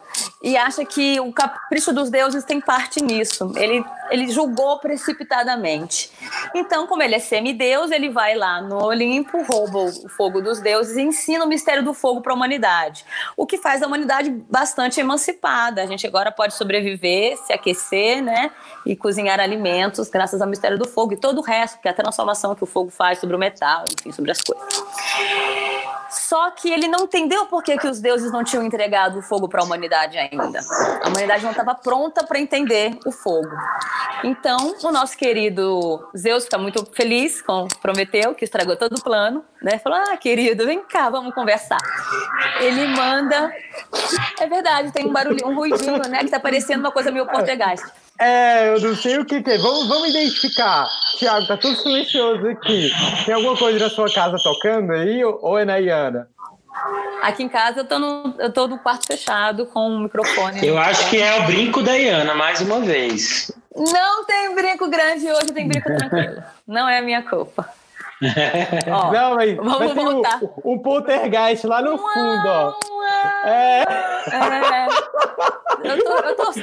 e acha que o capricho dos deuses tem parte nisso. Ele, ele julgou precipitadamente. Então, como ele é semideus, ele vai lá no Olimpo, rouba o fogo dos deuses e ensina o mistério do fogo para a humanidade. O que faz a humanidade bastante emancipada. A gente agora pode sobreviver, se aquecer, né? E cozinhar alimentos graças ao mistério do fogo e todo o resto, que é a transformação que o fogo faz sobre o metal, enfim, sobre as coisas. Só que ele não entendeu por que, que os deuses não tinham entregado o fogo para a humanidade ainda. A humanidade não estava pronta para entender o fogo. Então, o nosso querido Zeus fica muito feliz com Prometeu, que estragou todo o plano, né? Falou: Ah, querido, vem cá, vamos conversar. Ele manda. É verdade, tem um barulho, um ruidinho, né? Que está parecendo uma coisa meio português. É, eu não sei o que, que é. Vamos, vamos identificar. Tiago, tá tudo silencioso aqui. Tem alguma coisa na sua casa tocando aí ou é na Iana? Aqui em casa eu tô, no, eu tô no quarto fechado com o microfone. Eu acho que é o brinco da Iana, mais uma vez. Não tem brinco grande hoje, tem brinco tranquilo. Não é a minha culpa. Ó, não, mas, vamos mas voltar. Um, um poltergeist lá no fundo, ó. É. é. Eu, tô, eu, tô,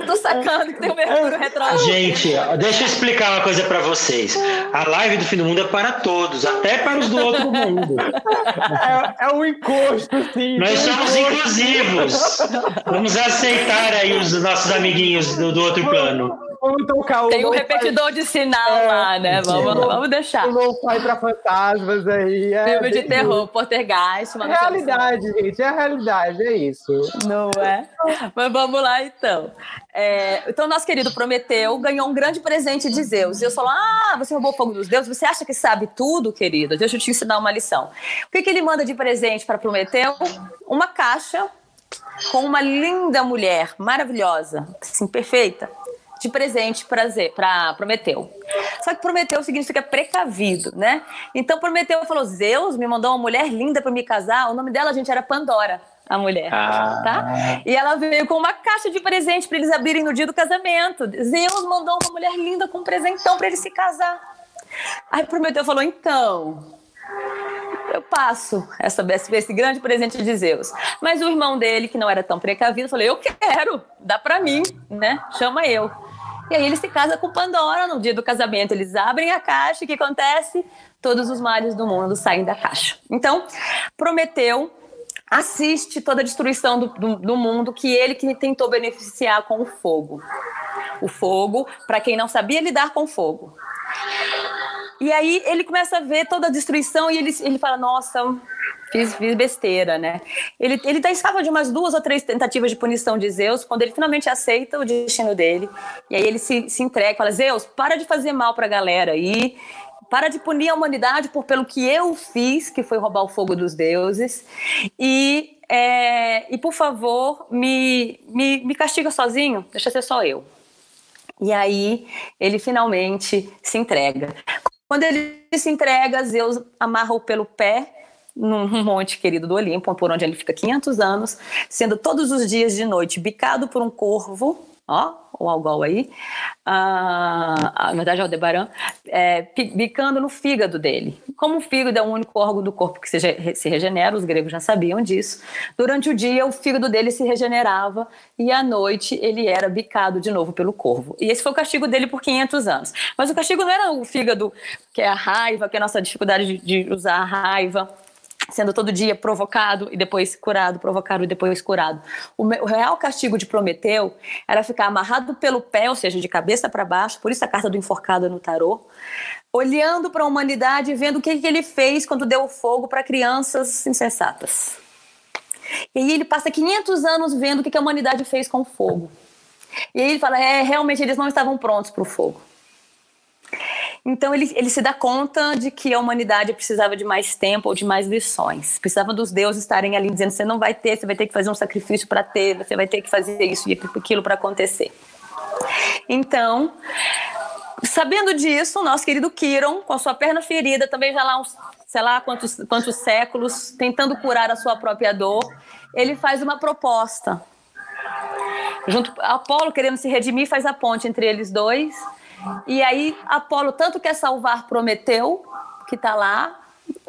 eu tô sacando que tem o Mercúrio retrógrado. Gente, deixa eu explicar uma coisa para vocês. A live do fim do mundo é para todos, até para os do outro mundo. É, é um encosto, sim. Nós somos encosto. inclusivos. Vamos aceitar aí os nossos amiguinhos do, do outro plano. Vamos tocar o Tem um repetidor de sinal é, lá, né? Vamos, vamos deixar. O lo-fi para fantasmas aí. É, Filme de terror, Poltergeist. É realidade, gente. É a realidade, é isso. Não é? Mas vamos lá, então. É, então, nosso querido Prometeu ganhou um grande presente de Zeus. Zeus falou, ah, você roubou o fogo dos deuses? Você acha que sabe tudo, querido? Deixa eu te ensinar uma lição. O que, que ele manda de presente para Prometeu? Uma caixa com uma linda mulher, maravilhosa, assim, perfeita de presente para Prometeu. Só que Prometeu significa precavido, né? Então Prometeu falou: Zeus me mandou uma mulher linda para me casar. O nome dela, gente, era Pandora, a mulher, ah. tá? E ela veio com uma caixa de presente para eles abrirem no dia do casamento. Zeus mandou uma mulher linda com um presentão para eles se casar. Aí Prometeu falou: então, eu passo essa, esse grande presente de Zeus. Mas o irmão dele, que não era tão precavido, falou: Eu quero, dá para mim, né? Chama eu. E aí ele se casa com Pandora no dia do casamento. Eles abrem a caixa e o que acontece? Todos os mares do mundo saem da caixa. Então, Prometeu assiste toda a destruição do, do, do mundo que ele que tentou beneficiar com o fogo. O fogo, para quem não sabia lidar com fogo. E aí ele começa a ver toda a destruição e ele, ele fala: Nossa, fiz, fiz besteira, né? Ele, ele tá de umas duas ou três tentativas de punição de Zeus, quando ele finalmente aceita o destino dele. E aí ele se, se entrega e fala: Zeus, para de fazer mal pra galera aí. Para de punir a humanidade por pelo que eu fiz, que foi roubar o fogo dos deuses. E, é, e por favor, me, me, me castiga sozinho, deixa ser só eu. E aí ele finalmente se entrega. Quando ele se entrega, Zeus amarra-o pelo pé num monte querido do Olimpo, por onde ele fica 500 anos, sendo todos os dias de noite bicado por um corvo ó, o algol aí, ah, na verdade é o Debaran, é, bicando no fígado dele. Como o fígado é o único órgão do corpo que se, se regenera, os gregos já sabiam disso, durante o dia o fígado dele se regenerava e à noite ele era bicado de novo pelo corvo. E esse foi o castigo dele por 500 anos. Mas o castigo não era o fígado, que é a raiva, que é a nossa dificuldade de, de usar a raiva, sendo todo dia provocado e depois curado, provocado e depois curado. O, o, real castigo de Prometeu era ficar amarrado pelo pé, ou seja, de cabeça para baixo, por isso a carta do enforcado no tarô, olhando para a humanidade e vendo o que, que ele fez quando deu fogo para crianças insensatas. E aí ele passa 500 anos vendo o que, que a humanidade fez com o fogo. E aí ele fala, é, realmente eles não estavam prontos para o fogo. Então ele, ele se dá conta de que a humanidade precisava de mais tempo ou de mais lições. Precisava dos deuses estarem ali dizendo: você não vai ter, você vai ter que fazer um sacrifício para ter, você vai ter que fazer isso e aquilo para acontecer. Então, sabendo disso, nosso querido Kiron, com a sua perna ferida, também já lá uns, sei lá quantos, quantos séculos, tentando curar a sua própria dor, ele faz uma proposta. Junto, Apolo, querendo se redimir, faz a ponte entre eles dois e aí Apolo tanto quer salvar Prometeu, que está lá,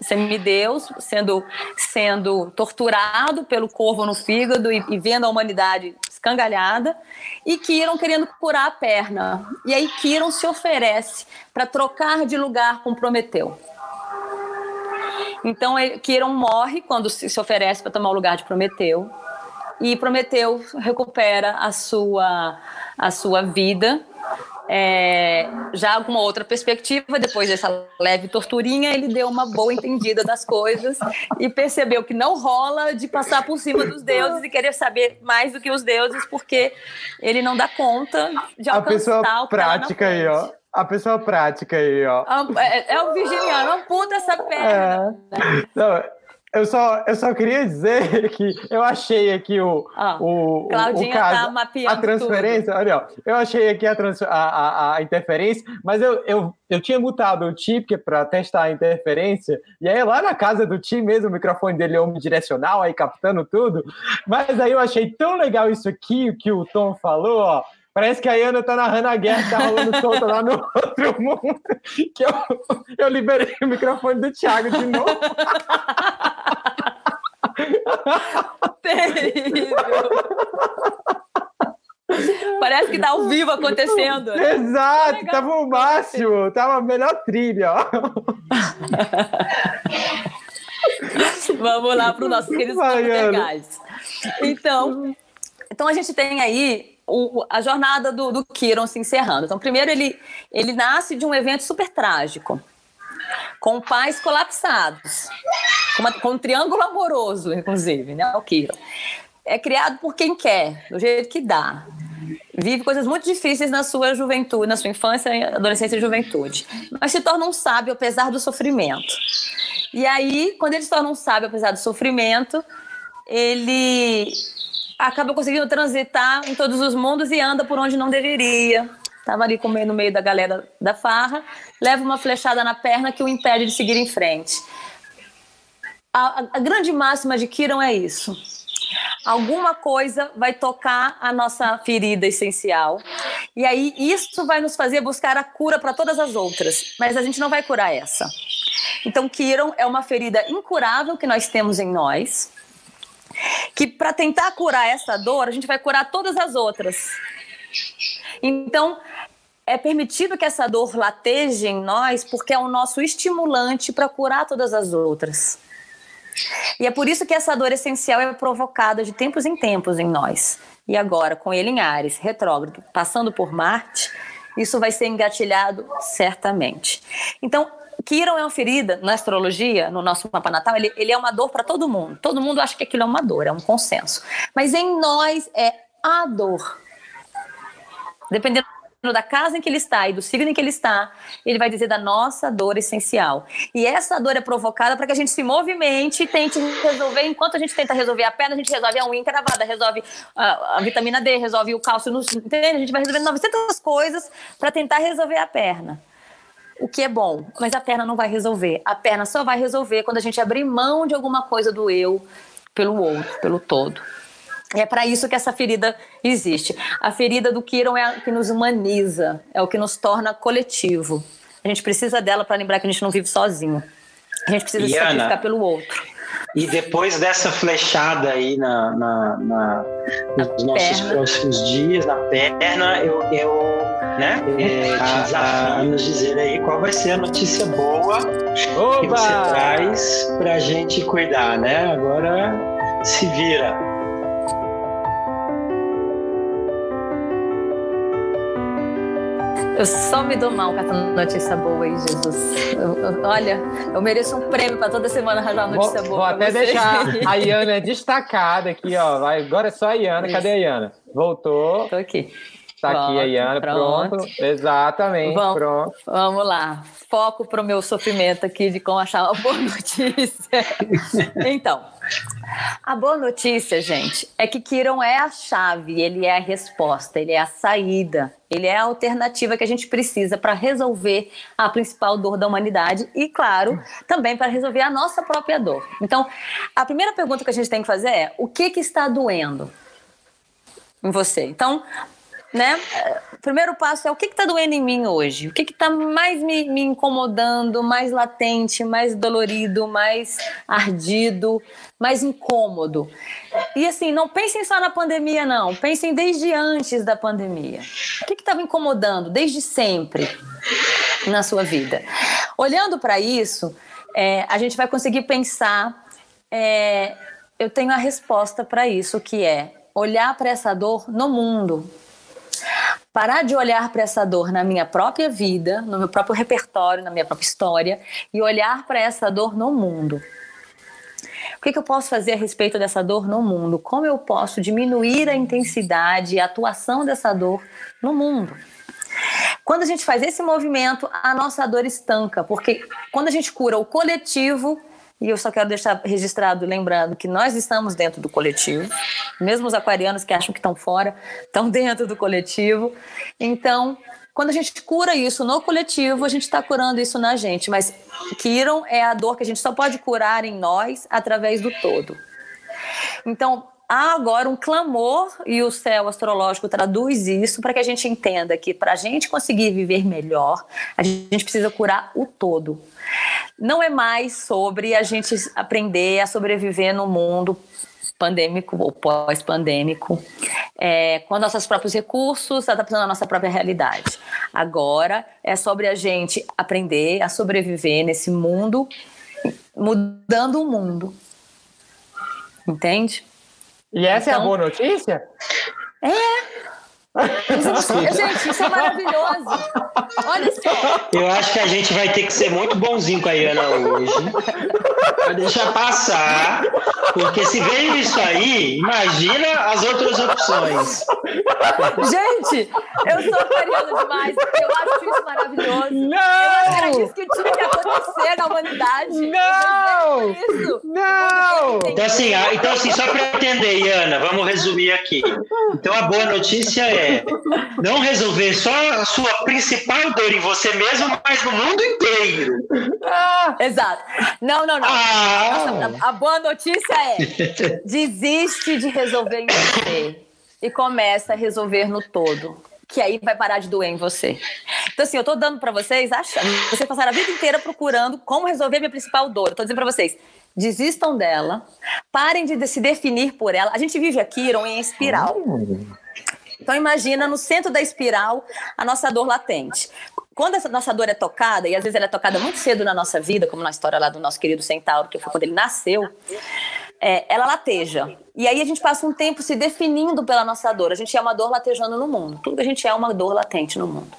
semideus, sendo, sendo torturado pelo corvo no fígado e, e vendo a humanidade escangalhada, e Kiron querendo curar a perna. E aí Kiron se oferece para trocar de lugar com Prometeu. Então Kiron morre quando se oferece para tomar o lugar de Prometeu. E Prometeu recupera a sua, a sua vida é, já com uma outra perspectiva, depois dessa leve torturinha, ele deu uma boa entendida das coisas e percebeu que não rola de passar por cima dos deuses e querer saber mais do que os deuses, porque ele não dá conta de alcançar a pessoa o tá prática aí, ó. A pessoa prática aí, ó. É, é o virginiano, amputa essa perna. É. Não, eu só, eu só queria dizer que eu achei aqui o, ah, o, Claudinha o caso, tá mapeando a transferência. Tudo. Olha, ó, eu achei aqui a, trans, a, a, a, interferência, mas eu, eu, eu tinha mutado o Ti para testar a interferência, e aí lá na casa do Ti mesmo, o microfone dele é omnidirecional, aí captando tudo. Mas aí eu achei tão legal isso aqui, que o Tom falou, ó. Parece que a Ana tá narrando a guerra que tá rolando solta lá no outro mundo. Que eu, eu liberei o microfone do Thiago de novo. Terrível. Parece que tá ao vivo acontecendo. Exato, tava o máximo, tava a melhor trilha. Ó. Vamos lá para o nosso querido. Então, então a gente tem aí o, a jornada do, do Kiron se encerrando. Então, primeiro ele, ele nasce de um evento super trágico com pais colapsados, com, uma, com um triângulo amoroso, inclusive, né? O Kiro. É criado por quem quer, do jeito que dá. Vive coisas muito difíceis na sua juventude, na sua infância, adolescência e juventude. Mas se torna um sábio apesar do sofrimento. E aí, quando ele se torna um sábio apesar do sofrimento, ele acaba conseguindo transitar em todos os mundos e anda por onde não deveria. Estava ali comendo no meio da galera da farra, leva uma flechada na perna que o impede de seguir em frente. A, a, grande máxima de Kiron é isso. alguma coisa vai tocar a nossa ferida essencial. E aí isso vai nos fazer buscar a cura para todas as outras, mas a gente não vai curar essa. Então, Kiron é uma ferida incurável que nós temos em nós, que para tentar curar essa dor, a gente vai curar todas as outras. Então, é permitido que essa dor lateje em nós, porque é o nosso estimulante para curar todas as outras. E é por isso que essa dor essencial é provocada de tempos em tempos em nós. E agora, com ele em Ares, retrógrado, passando por Marte, isso vai ser engatilhado certamente. Então, Quiron é uma ferida na astrologia, no nosso mapa natal, ele, ele é uma dor para todo mundo. Todo mundo acha que aquilo é uma dor, é um consenso. Mas em nós é a dor. Dependendo da casa em que ele está e do signo em que ele está, ele vai dizer da nossa dor essencial. E essa dor é provocada para que a gente se movimente e tente resolver. Enquanto a gente tenta resolver a perna, a gente resolve a unha encravada, resolve a, a vitamina D, resolve o cálcio no. Entende? A gente vai resolvendo 900 coisas para tentar resolver a perna. O que é bom, mas a perna não vai resolver. A perna só vai resolver quando a gente abrir mão de alguma coisa do eu pelo outro, pelo todo. É para isso que essa ferida existe. A ferida do Kiron é a que nos humaniza, é o que nos torna coletivo. A gente precisa dela para lembrar que a gente não vive sozinho. A gente precisa e se Ana, sacrificar pelo outro. E depois dessa flechada aí na, na, na nos nossos perna. próximos dias, na perna, eu, eu né, é, te desafio a nos dizer aí qual vai ser a notícia boa Oba! que você traz para a gente cuidar, né? Agora se vira. Eu só me dou mal com essa notícia boa aí, Jesus. Eu, eu, olha, eu mereço um prêmio para toda semana arranjar uma notícia vou, boa. Vou até você. deixar a Iana destacada aqui, ó. Vai, agora é só a Iana. Cadê a Iana? Voltou. Tô aqui. Tá pronto, aqui a Iana, pronto. pronto. Exatamente, vamos, pronto. Vamos lá. Foco para o meu sofrimento aqui de como achar uma boa notícia. então, a boa notícia, gente, é que Kiron é a chave, ele é a resposta, ele é a saída, ele é a alternativa que a gente precisa para resolver a principal dor da humanidade e, claro, também para resolver a nossa própria dor. Então, a primeira pergunta que a gente tem que fazer é: o que, que está doendo em você? Então, né? O primeiro passo é o que está doendo em mim hoje? O que está mais me, me, incomodando, mais latente, mais dolorido, mais ardido, mais incômodo? E assim, não pensem só na pandemia, não. Pensem desde antes da pandemia. O que estava incomodando desde sempre na sua vida? Olhando para isso, é, a gente vai conseguir pensar. É, eu tenho a resposta para isso, que é olhar para essa dor no mundo parar de olhar para essa dor na minha própria vida, no meu próprio repertório, na minha própria história e olhar para essa dor no mundo. O que, que, eu posso fazer a respeito dessa dor no mundo? Como eu posso diminuir a intensidade e a atuação dessa dor no mundo? Quando a gente faz esse movimento, a nossa dor estanca, porque quando a gente cura o coletivo, e eu só quero deixar registrado, lembrando que nós estamos dentro do coletivo, mesmo os aquarianos que acham que estão fora, estão dentro do coletivo. Então, quando a gente cura isso no coletivo, a gente está curando isso na gente. Mas Kiron é a dor que a gente só pode curar em nós através do todo. Então, há agora um clamor, e o céu astrológico traduz isso para que a gente entenda que para a gente conseguir viver melhor, a gente precisa curar o todo. Não é mais sobre a gente aprender a sobreviver no mundo pandêmico ou pós-pandêmico, é, com nossos próprios recursos, adaptando a nossa própria realidade. Agora é sobre a gente aprender a sobreviver nesse mundo, mudando o mundo. Entende? E essa então, é a então boa notícia? É. gente, isso é maravilhoso. Olha só. Eu acho que a gente vai ter que ser muito bonzinho com a Iana hoje. Pra deixar passar. Porque se veio isso aí, imagina as outras opções. Gente, eu sou aquariana demais. Eu acho isso maravilhoso. Não! Eu acho que era isso que tinha que acontecer na humanidade. Não! Isso. Não! Então assim, a- então, assim, só para entender, Iana, vamos resumir aqui. Então, a boa notícia é não resolver só a sua principal dor em você mesmo, mas no mundo inteiro. Ah, Exato. Não, não, não. Ah! A boa notícia é: desiste de resolver em você e começa a resolver no todo. Que aí vai parar de doer em você. Então, assim, eu tô dando pra vocês, achando, vocês passaram a vida inteira procurando como resolver minha principal dor. Eu tô dizendo pra vocês, desistam dela, parem de se definir por ela. A gente vive aqui, Iron, em espiral. Então imagina no centro da espiral a nossa dor latente. Quando essa nossa dor é tocada, e às vezes ela é tocada muito cedo na nossa vida, como na história lá do nosso querido Centauro, que foi quando ele nasceu, é, ela lateja. E aí a gente passa um tempo se definindo pela nossa dor. A gente é uma dor latejando no mundo. Tudo que a gente é uma dor latente no mundo.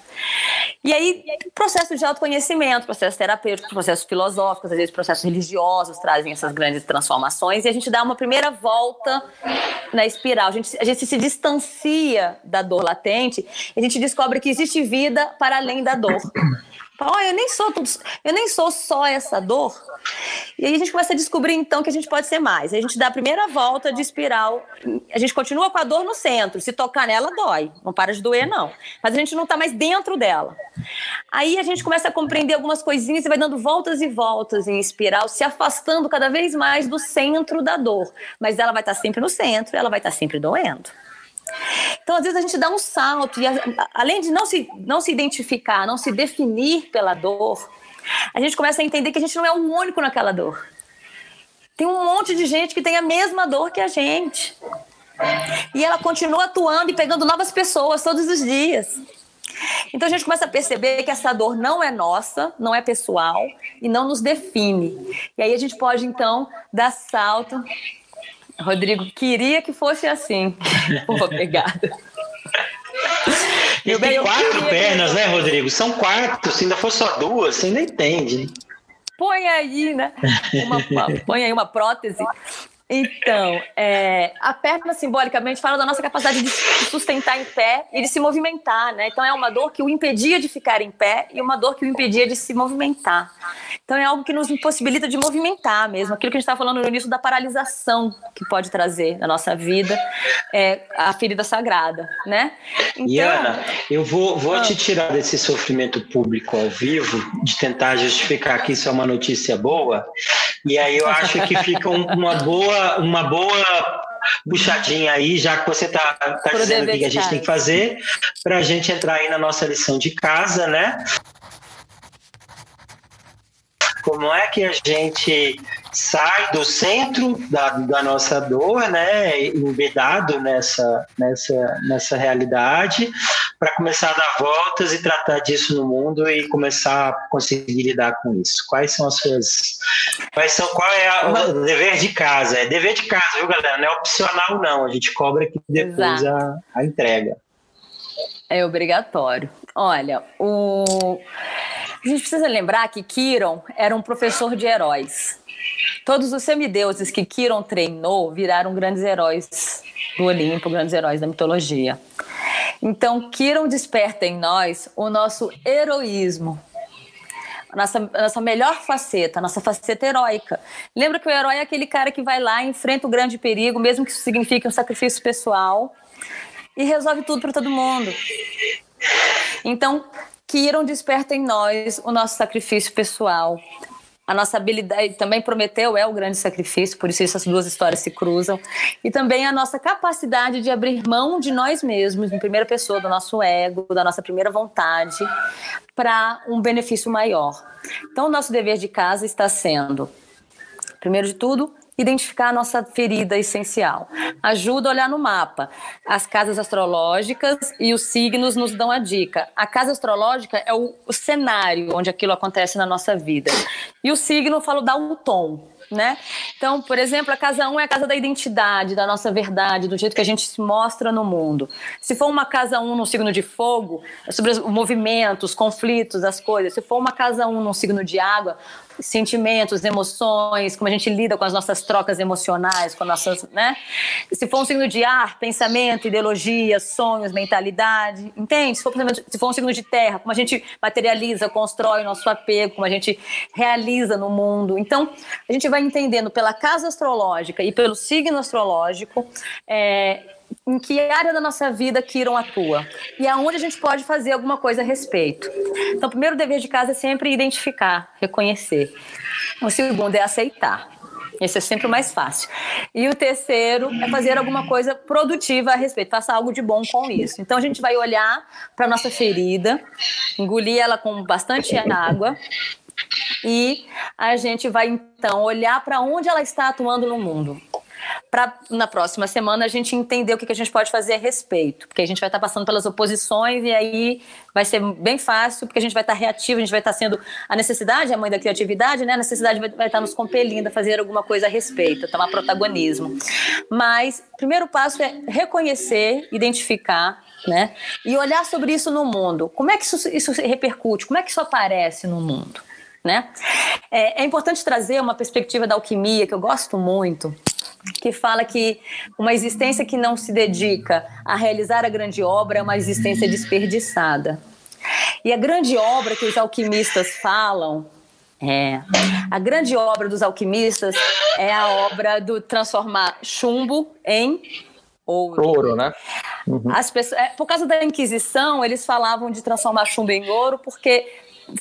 E aí, processo de autoconhecimento, processo terapêutico, processos filosóficos, às vezes processos religiosos trazem essas grandes transformações e a gente dá uma primeira volta na espiral. A gente, a gente se distancia da dor latente e a gente descobre que existe vida para além da dor. Fala, "Ó, eu nem sou tudo, eu nem sou só essa dor. E aí a gente começa a descobrir então que a gente pode ser mais. A gente dá a primeira volta de espiral. A gente continua com a dor no centro. Se tocar nela, dói. Não para de doer, não. Mas a gente não está mais dentro dela. Aí a gente começa a compreender algumas coisinhas e vai dando voltas e voltas em espiral, se afastando cada vez mais do centro da dor. Mas ela vai estar sempre no centro, ela vai estar sempre doendo. Então, às vezes, a gente dá um salto, e além de não se, não se identificar, não se definir pela dor, a gente começa a entender que a gente não é o único naquela dor. Tem um monte de gente que tem a mesma dor que a gente. E ela continua atuando e pegando novas pessoas todos os dias. Então a gente começa a perceber que essa dor não é nossa, não é pessoal e não nos define. E aí a gente pode então dar salto. Rodrigo, queria que fosse assim. Pô, obrigada. Ele bem, tem quatro pernas, né, Rodrigo? São quatro. Se ainda for só duas, você ainda entende. né? põe aí, né? Uma- põe aí uma prótese. Então, é, a perna simbolicamente fala da nossa capacidade de se sustentar em pé e de se movimentar, né? Então é uma dor que o impedia de ficar em pé e uma dor que o impedia de se movimentar. Então é algo que nos impossibilita de movimentar mesmo. Aquilo que a gente estava falando no início da paralisação que pode trazer na nossa vida é a ferida sagrada, né? Então, Iana, eu vou, vou Ah. te tirar desse sofrimento público ao vivo, de tentar justificar que isso é uma notícia boa, e aí eu acho que fica um- uma boa, uma boa puxadinha aí, já que você está tá Pro dizendo o que a gente tem que fazer, para a gente entrar aí na nossa lição de casa, né? Como é que a gente sai do centro da, da nossa dor, né, embedado nessa, nessa, nessa realidade, para começar a dar voltas e tratar disso no mundo e começar a conseguir lidar com isso? Quais são as suas. Quais são, qual é a- o dever de casa? É dever de casa, viu, galera? Não é opcional, não. A gente cobra aqui depois a, a entrega. É obrigatório. Olha, o... a gente precisa lembrar que Kiron era um professor de heróis. Todos os semideuses que Kiron treinou viraram grandes heróis do Olimpo, grandes heróis da mitologia. Então, Kiron desperta em nós o nosso heroísmo, a nossa, nossa melhor faceta, a nossa faceta heróica. Lembra que o herói é aquele cara que vai lá, enfrenta o grande perigo, mesmo que isso signifique um sacrifício pessoal, e resolve tudo para todo mundo. Então, Kiron desperta em nós o nosso sacrifício pessoal. A nossa habilidade, também Prometeu é o grande sacrifício, por isso essas duas histórias se cruzam. E também a nossa capacidade de abrir mão de nós mesmos, em primeira pessoa, do nosso ego, da nossa primeira vontade, para um benefício maior. Então, o nosso dever de casa está sendo, primeiro de tudo, identificar a nossa ferida essencial. Ajuda a olhar no mapa. As casas astrológicas e os signos nos dão a dica. A casa astrológica é o, o cenário onde aquilo acontece na nossa vida. E o signo fala dá um tom. Né? Então, por exemplo, a casa 1 é a casa da identidade, da nossa verdade, do jeito que a gente se mostra no mundo. Se for uma casa 1 no signo de fogo, é sobre os movimentos, os conflitos, as coisas. Se for uma casa 1 no signo de água, sentimentos, emoções, como a gente lida com as nossas trocas emocionais, com nossas, né? Se for um signo de ar, pensamento, ideologia, sonhos, mentalidade, entende? Se for, se for um signo de terra, como a gente materializa, constrói nosso apego, como a gente realiza no mundo. Então, a gente vai entendendo pela casa astrológica e pelo signo astrológico é, em que área da nossa vida Kiron atua e aonde a gente pode fazer alguma coisa a respeito. Então, o primeiro dever de casa é sempre identificar, reconhecer. O segundo é aceitar. Esse é sempre o mais fácil. E o terceiro é fazer alguma coisa produtiva a respeito, faça algo de bom com isso. Então a gente vai olhar para nossa ferida, engolir ela com bastante água e a gente vai então olhar para onde ela está atuando no mundo para na próxima semana a gente entender o que, que a gente pode fazer a respeito, porque a gente vai estar tá passando pelas oposições e aí vai ser bem fácil, porque a gente vai estar tá reativo, a gente vai estar tá sendo a necessidade, a mãe da criatividade, né? A necessidade vai, estar nos compelindo a fazer alguma coisa a respeito, tomar protagonismo. Mas primeiro passo é reconhecer, identificar né? E olhar sobre isso no mundo. Como é que isso, isso repercute? Como é que isso aparece no mundo? Né? É, é importante trazer uma perspectiva da alquimia que eu gosto muito, que fala que uma existência que não se dedica a realizar a grande obra é uma existência desperdiçada. E a grande obra que os alquimistas falam é a grande obra dos alquimistas é a obra do transformar chumbo em ouro. Ouro, né? Uhum. As pessoas, é, por causa da Inquisição, eles falavam de transformar chumbo em ouro porque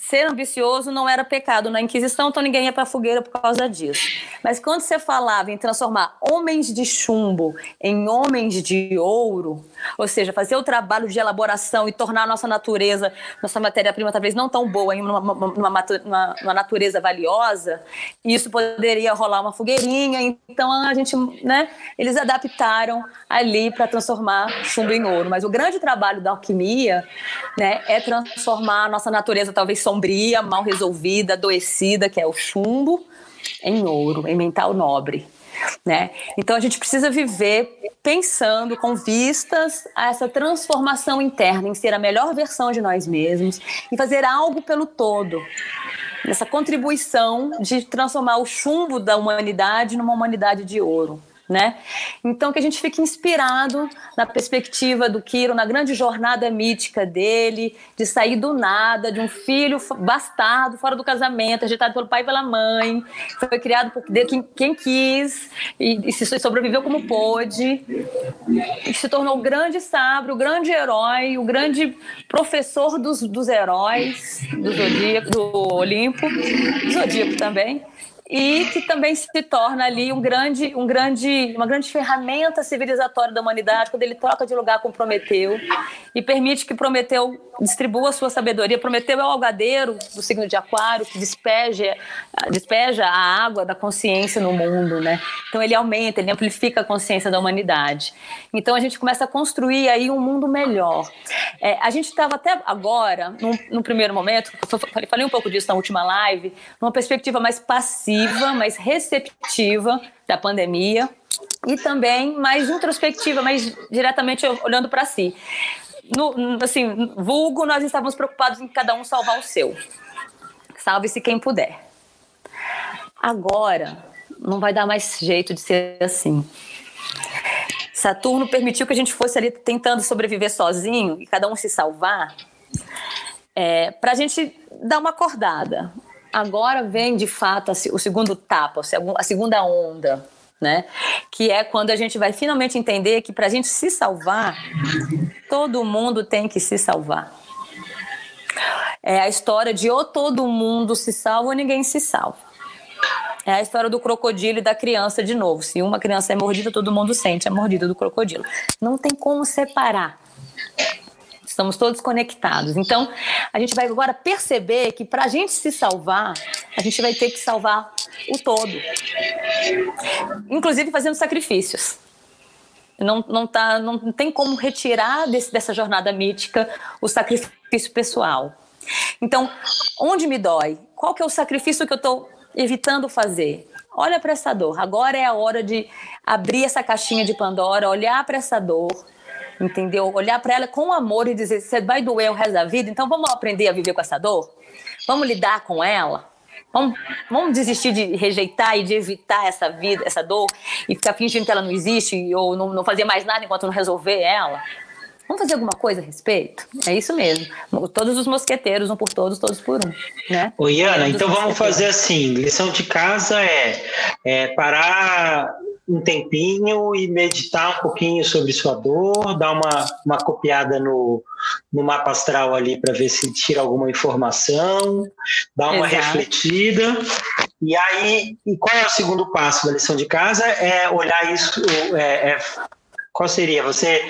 ser ambicioso não era pecado na Inquisição, então ninguém ia para a fogueira por causa disso. Mas quando você falava em transformar homens de chumbo em homens de ouro, ou seja, fazer o trabalho de elaboração e tornar a nossa natureza, nossa matéria-prima talvez não tão boa, em uma, uma, uma, uma, natureza valiosa, isso poderia rolar uma fogueirinha. Então a gente, né, eles adaptaram ali para transformar chumbo em ouro. Mas o grande trabalho da alquimia, né, é transformar a nossa natureza talvez sombria, mal resolvida, adoecida, que é o chumbo, em ouro, em mental nobre. Né? Então a gente precisa viver pensando com vistas a essa transformação interna, em ser a melhor versão de nós mesmos e fazer algo pelo todo. Essa contribuição de transformar o chumbo da humanidade numa humanidade de ouro né? Então que a gente fique inspirado na perspectiva do Kiro, na grande jornada mítica dele, de sair do nada, de um filho bastardo, fora do casamento, agitado pelo pai e pela mãe, foi criado por quem, quem quis e, e, se sobreviveu como pôde, e se tornou o grande sábio, o grande herói, o grande professor dos, dos heróis do Zodíaco, do Olimpo, do Zodíaco também e que também se torna ali um grande, um grande, uma grande ferramenta civilizatória da humanidade quando ele troca de lugar com Prometeu e permite que Prometeu distribua a sua sabedoria. Prometeu é o algadeiro do signo de Aquário que despeja, despeja a água da consciência no mundo, né? Então ele aumenta, ele amplifica a consciência da humanidade. Então a gente começa a construir aí um mundo melhor. É, a gente estava até agora, num primeiro momento, falei um pouco disso na última live, numa perspectiva mais passiva ativa, mais receptiva da pandemia e também mais introspectiva, mais diretamente olhando para si. No, assim, vulgo, nós estávamos preocupados em cada um salvar o seu. Salve-se quem puder. Agora, não vai dar mais jeito de ser assim. Saturno permitiu que a gente fosse ali tentando sobreviver sozinho e cada um se salvar, é, para a gente dar uma acordada. Agora vem de fato o segundo tapa, a segunda onda, né? Que é quando a gente vai finalmente entender que para a gente se salvar, todo mundo tem que se salvar. É a história de ou todo mundo se salva ou ninguém se salva. É a história do crocodilo e da criança de novo. Se uma criança é mordida, todo mundo sente a mordida do crocodilo. Não tem como separar estamos todos conectados. Então, a gente vai agora perceber que para a gente se salvar, a gente vai ter que salvar o todo, inclusive fazendo sacrifícios. Não, não, tá, não tem como retirar desse, dessa jornada mítica o sacrifício pessoal. Então, onde me dói? Qual que é o sacrifício que eu estou evitando fazer? Olha para essa dor. Agora é a hora de abrir essa caixinha de Pandora, olhar para essa dor entendeu? Olhar para ela com amor e dizer: você vai doer o resto da vida, então vamos aprender a viver com essa dor? Vamos lidar com ela? Vamos, vamos desistir de rejeitar e de evitar essa vida, essa dor, e ficar fingindo que ela não existe ou não, não fazer mais nada enquanto não resolver ela. Vamos fazer alguma coisa a respeito? É isso mesmo. Todos os mosqueteiros, um por todos, todos por um. Né? Ô, Iana, então vamos fazer assim: lição de casa é, é parar um tempinho e meditar um pouquinho sobre sua dor, dar uma, uma copiada no, no mapa astral ali para ver se tira alguma informação, dar uma Exato. refletida. E aí, e qual é o segundo passo da lição de casa? É olhar isso, é, é qual seria? Você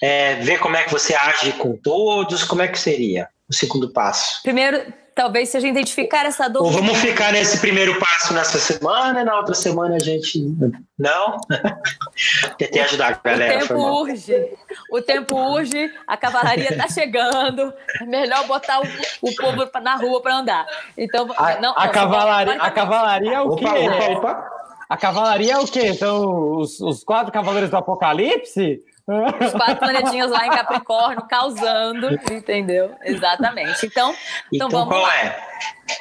é, ver como é que você age com todos? Como é que seria o segundo passo? Primeiro, talvez seja identificar essa dor. Ou vamos ficar nesse primeiro passo nessa semana e na outra semana a gente. Não? Tentei ajudar a galera. O tempo urge. O tempo urge, a cavalaria está chegando. É melhor botar o, o povo na rua para andar. Então, a, não, a, cavalaria, a cavalaria é o opa, quê? Opa, opa. A cavalaria é o quê? São os, os quatro cavaleiros do Apocalipse? Os quatro planetinhas lá em Capricórnio causando, entendeu? Exatamente. Então, então, então vamos qual lá. é?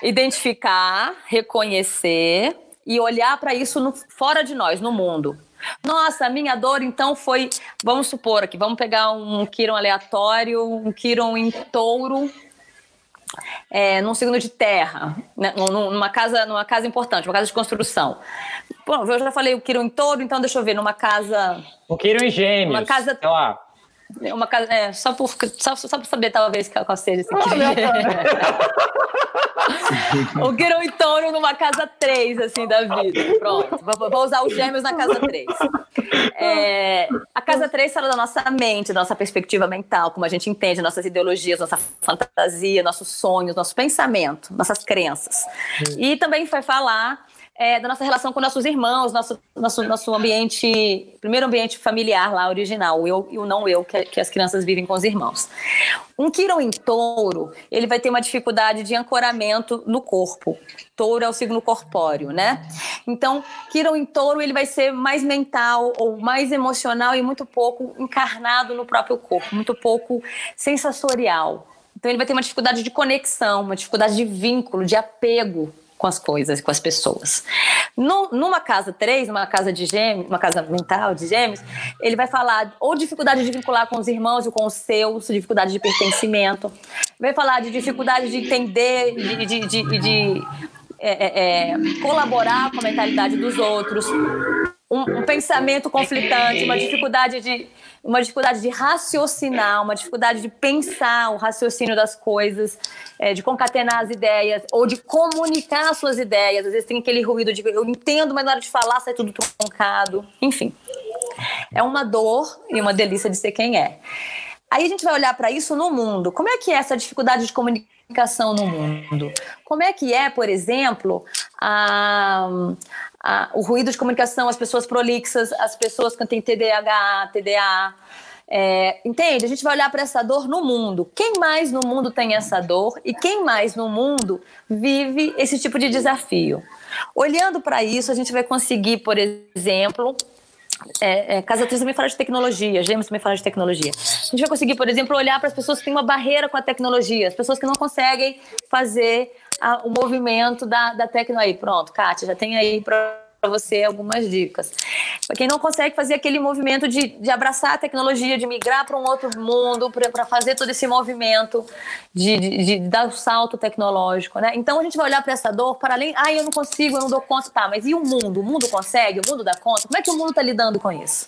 Identificar, reconhecer e olhar para isso no, fora de nós, no mundo. Nossa, a minha dor então foi, vamos supor aqui, vamos pegar um Kiron aleatório, um Kiron em touro, é, num signo de terra, né, numa casa, numa casa importante, uma casa de construção. Bom, eu já falei o Quirón em todo, então deixa eu ver, numa casa. O Quirón em gêmeos. Uma casa. Sei lá. Uma casa, é, só por só, só por saber talvez qual seja esse aqui. o Quirón em touro numa casa 3, assim, da vida. Pronto. Vou usar os gêmeos na casa 3. É, a casa 3 fala da nossa mente, da nossa perspectiva mental, como a gente entende nossas ideologias, nossa fantasia, nossos sonhos, nosso pensamento, nossas crenças. E também vai falar é, da nossa relação com nossos irmãos, nosso, nosso, nosso ambiente, primeiro ambiente familiar lá, original, o eu e o não eu, que, que, as crianças vivem com os irmãos. Um Kiron em touro, ele vai ter uma dificuldade de ancoramento no corpo. Touro é o signo corpóreo, né? Então, Kiron em touro, ele vai ser mais mental ou mais emocional e muito pouco encarnado no próprio corpo, muito pouco sensorial. Então, ele vai ter uma dificuldade de conexão, uma dificuldade de vínculo, de apego com as coisas, com as pessoas. No, numa casa 3, numa casa de gêmeos, uma casa mental de gêmeos, ele vai falar ou dificuldade de vincular com os irmãos e com os seus, dificuldade de pertencimento, vai falar de dificuldade de entender, de, de, de, de é, é, é colaborar com a mentalidade dos outros, um, um pensamento conflitante, uma dificuldade de uma dificuldade de raciocinar, uma dificuldade de pensar o raciocínio das coisas, é, de concatenar as ideias, ou de comunicar suas ideias. Às vezes tem aquele ruído de eu entendo, mas na hora de falar sai tudo truncado. Enfim, é uma dor e uma delícia de ser quem é. Aí a gente vai olhar para isso no mundo. Como é que é essa dificuldade de comunicação no mundo? Como é que é, por exemplo, a, a, o ruído de comunicação, as pessoas prolixas, as pessoas que têm TDAH, TDA. É, entende? A gente vai olhar para essa dor no mundo. Quem mais no mundo tem essa dor e quem mais no mundo vive esse tipo de desafio? Olhando para isso, a gente vai conseguir, por exemplo, é, é, Casa Atriz também fala de tecnologia, Gêmeos também fala de tecnologia. A gente vai conseguir, por exemplo, olhar para as pessoas que têm uma barreira com a tecnologia, as pessoas que não conseguem fazer a, o movimento da, da tecno aí. Pronto, Kátia, já tem aí para você algumas dicas. Para quem não consegue fazer aquele movimento de, de abraçar a tecnologia, de migrar para um outro mundo, para fazer todo esse movimento de, de, de, dar o salto tecnológico, né? Então a gente vai olhar para essa dor para além, ah, eu não consigo, eu não dou conta, tá, mas e o mundo? O mundo consegue? O mundo dá conta? Como é que o mundo está lidando com isso?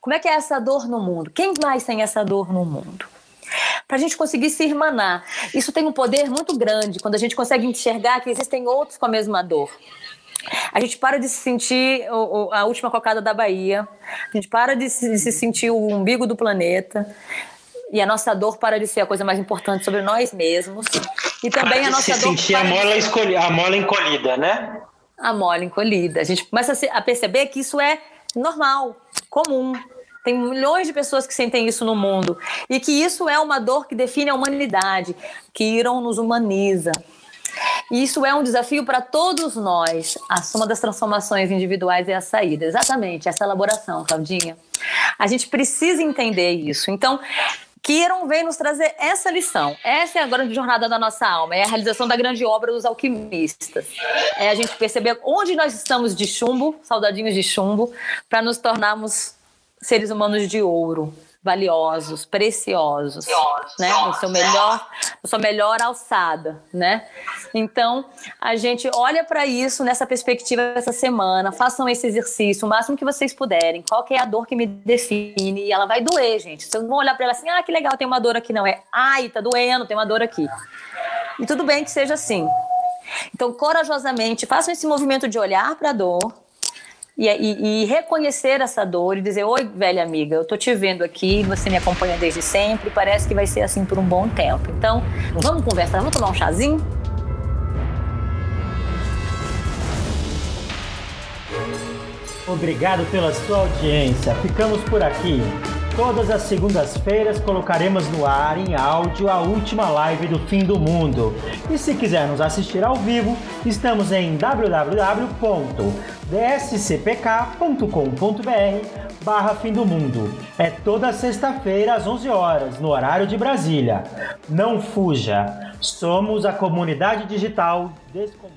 Como é que é essa dor no mundo? Quem mais tem essa dor no mundo? para a gente conseguir se irmanar. Isso tem um poder muito grande quando a gente consegue enxergar que existem outros com a mesma dor. A gente para de se sentir a última cocada da Bahia, a gente para de se, sentir o umbigo do planeta, e a nossa dor para de ser a coisa mais importante sobre nós mesmos. E também para a nossa se dor. sentir a mola, escolhi, a mola encolhida, né? A mola encolhida. A gente começa a perceber que isso é normal, comum. Tem milhões de pessoas que sentem isso no mundo. E que isso é uma dor que define a humanidade, que Iron nos humaniza. E isso é um desafio para todos nós. A soma das transformações individuais é a saída. Exatamente, essa elaboração, Claudinha. A gente precisa entender isso. Então, Kiron vem nos trazer essa lição. Essa é a grande jornada da nossa alma, é a realização da grande obra dos alquimistas. É a gente perceber onde nós estamos de chumbo, saudadinhos de chumbo, para nos tornarmos seres humanos de ouro valiosos, preciosos, preciosos né? No seu melhor, na sua melhor alçada, né? Então, a gente olha para isso nessa perspectiva essa semana, façam esse exercício o máximo que vocês puderem. Qual é a dor que me define? E ela vai doer, gente. Vocês não vão olhar para ela assim: "Ah, que legal, tem uma dor aqui", não é? "Ai, tá doendo, tem uma dor aqui". E tudo bem que seja assim. Então, corajosamente, façam esse movimento de olhar para a dor, e, e, e, reconhecer essa dor e dizer: Oi, velha amiga, eu tô te vendo aqui, você me acompanha desde sempre, parece que vai ser assim por um bom tempo. Então, vamos conversar, vamos tomar um chazinho? Obrigado pela sua audiência. Ficamos por aqui. Todas as segundas-feiras colocaremos no ar em áudio a última live do fim do mundo. E se quiser nos assistir ao vivo, estamos em www.dscpk.com.br barra fim do mundo. É toda sexta-feira às 11 horas, no horário de Brasília. Não fuja! Somos a comunidade digital Descom...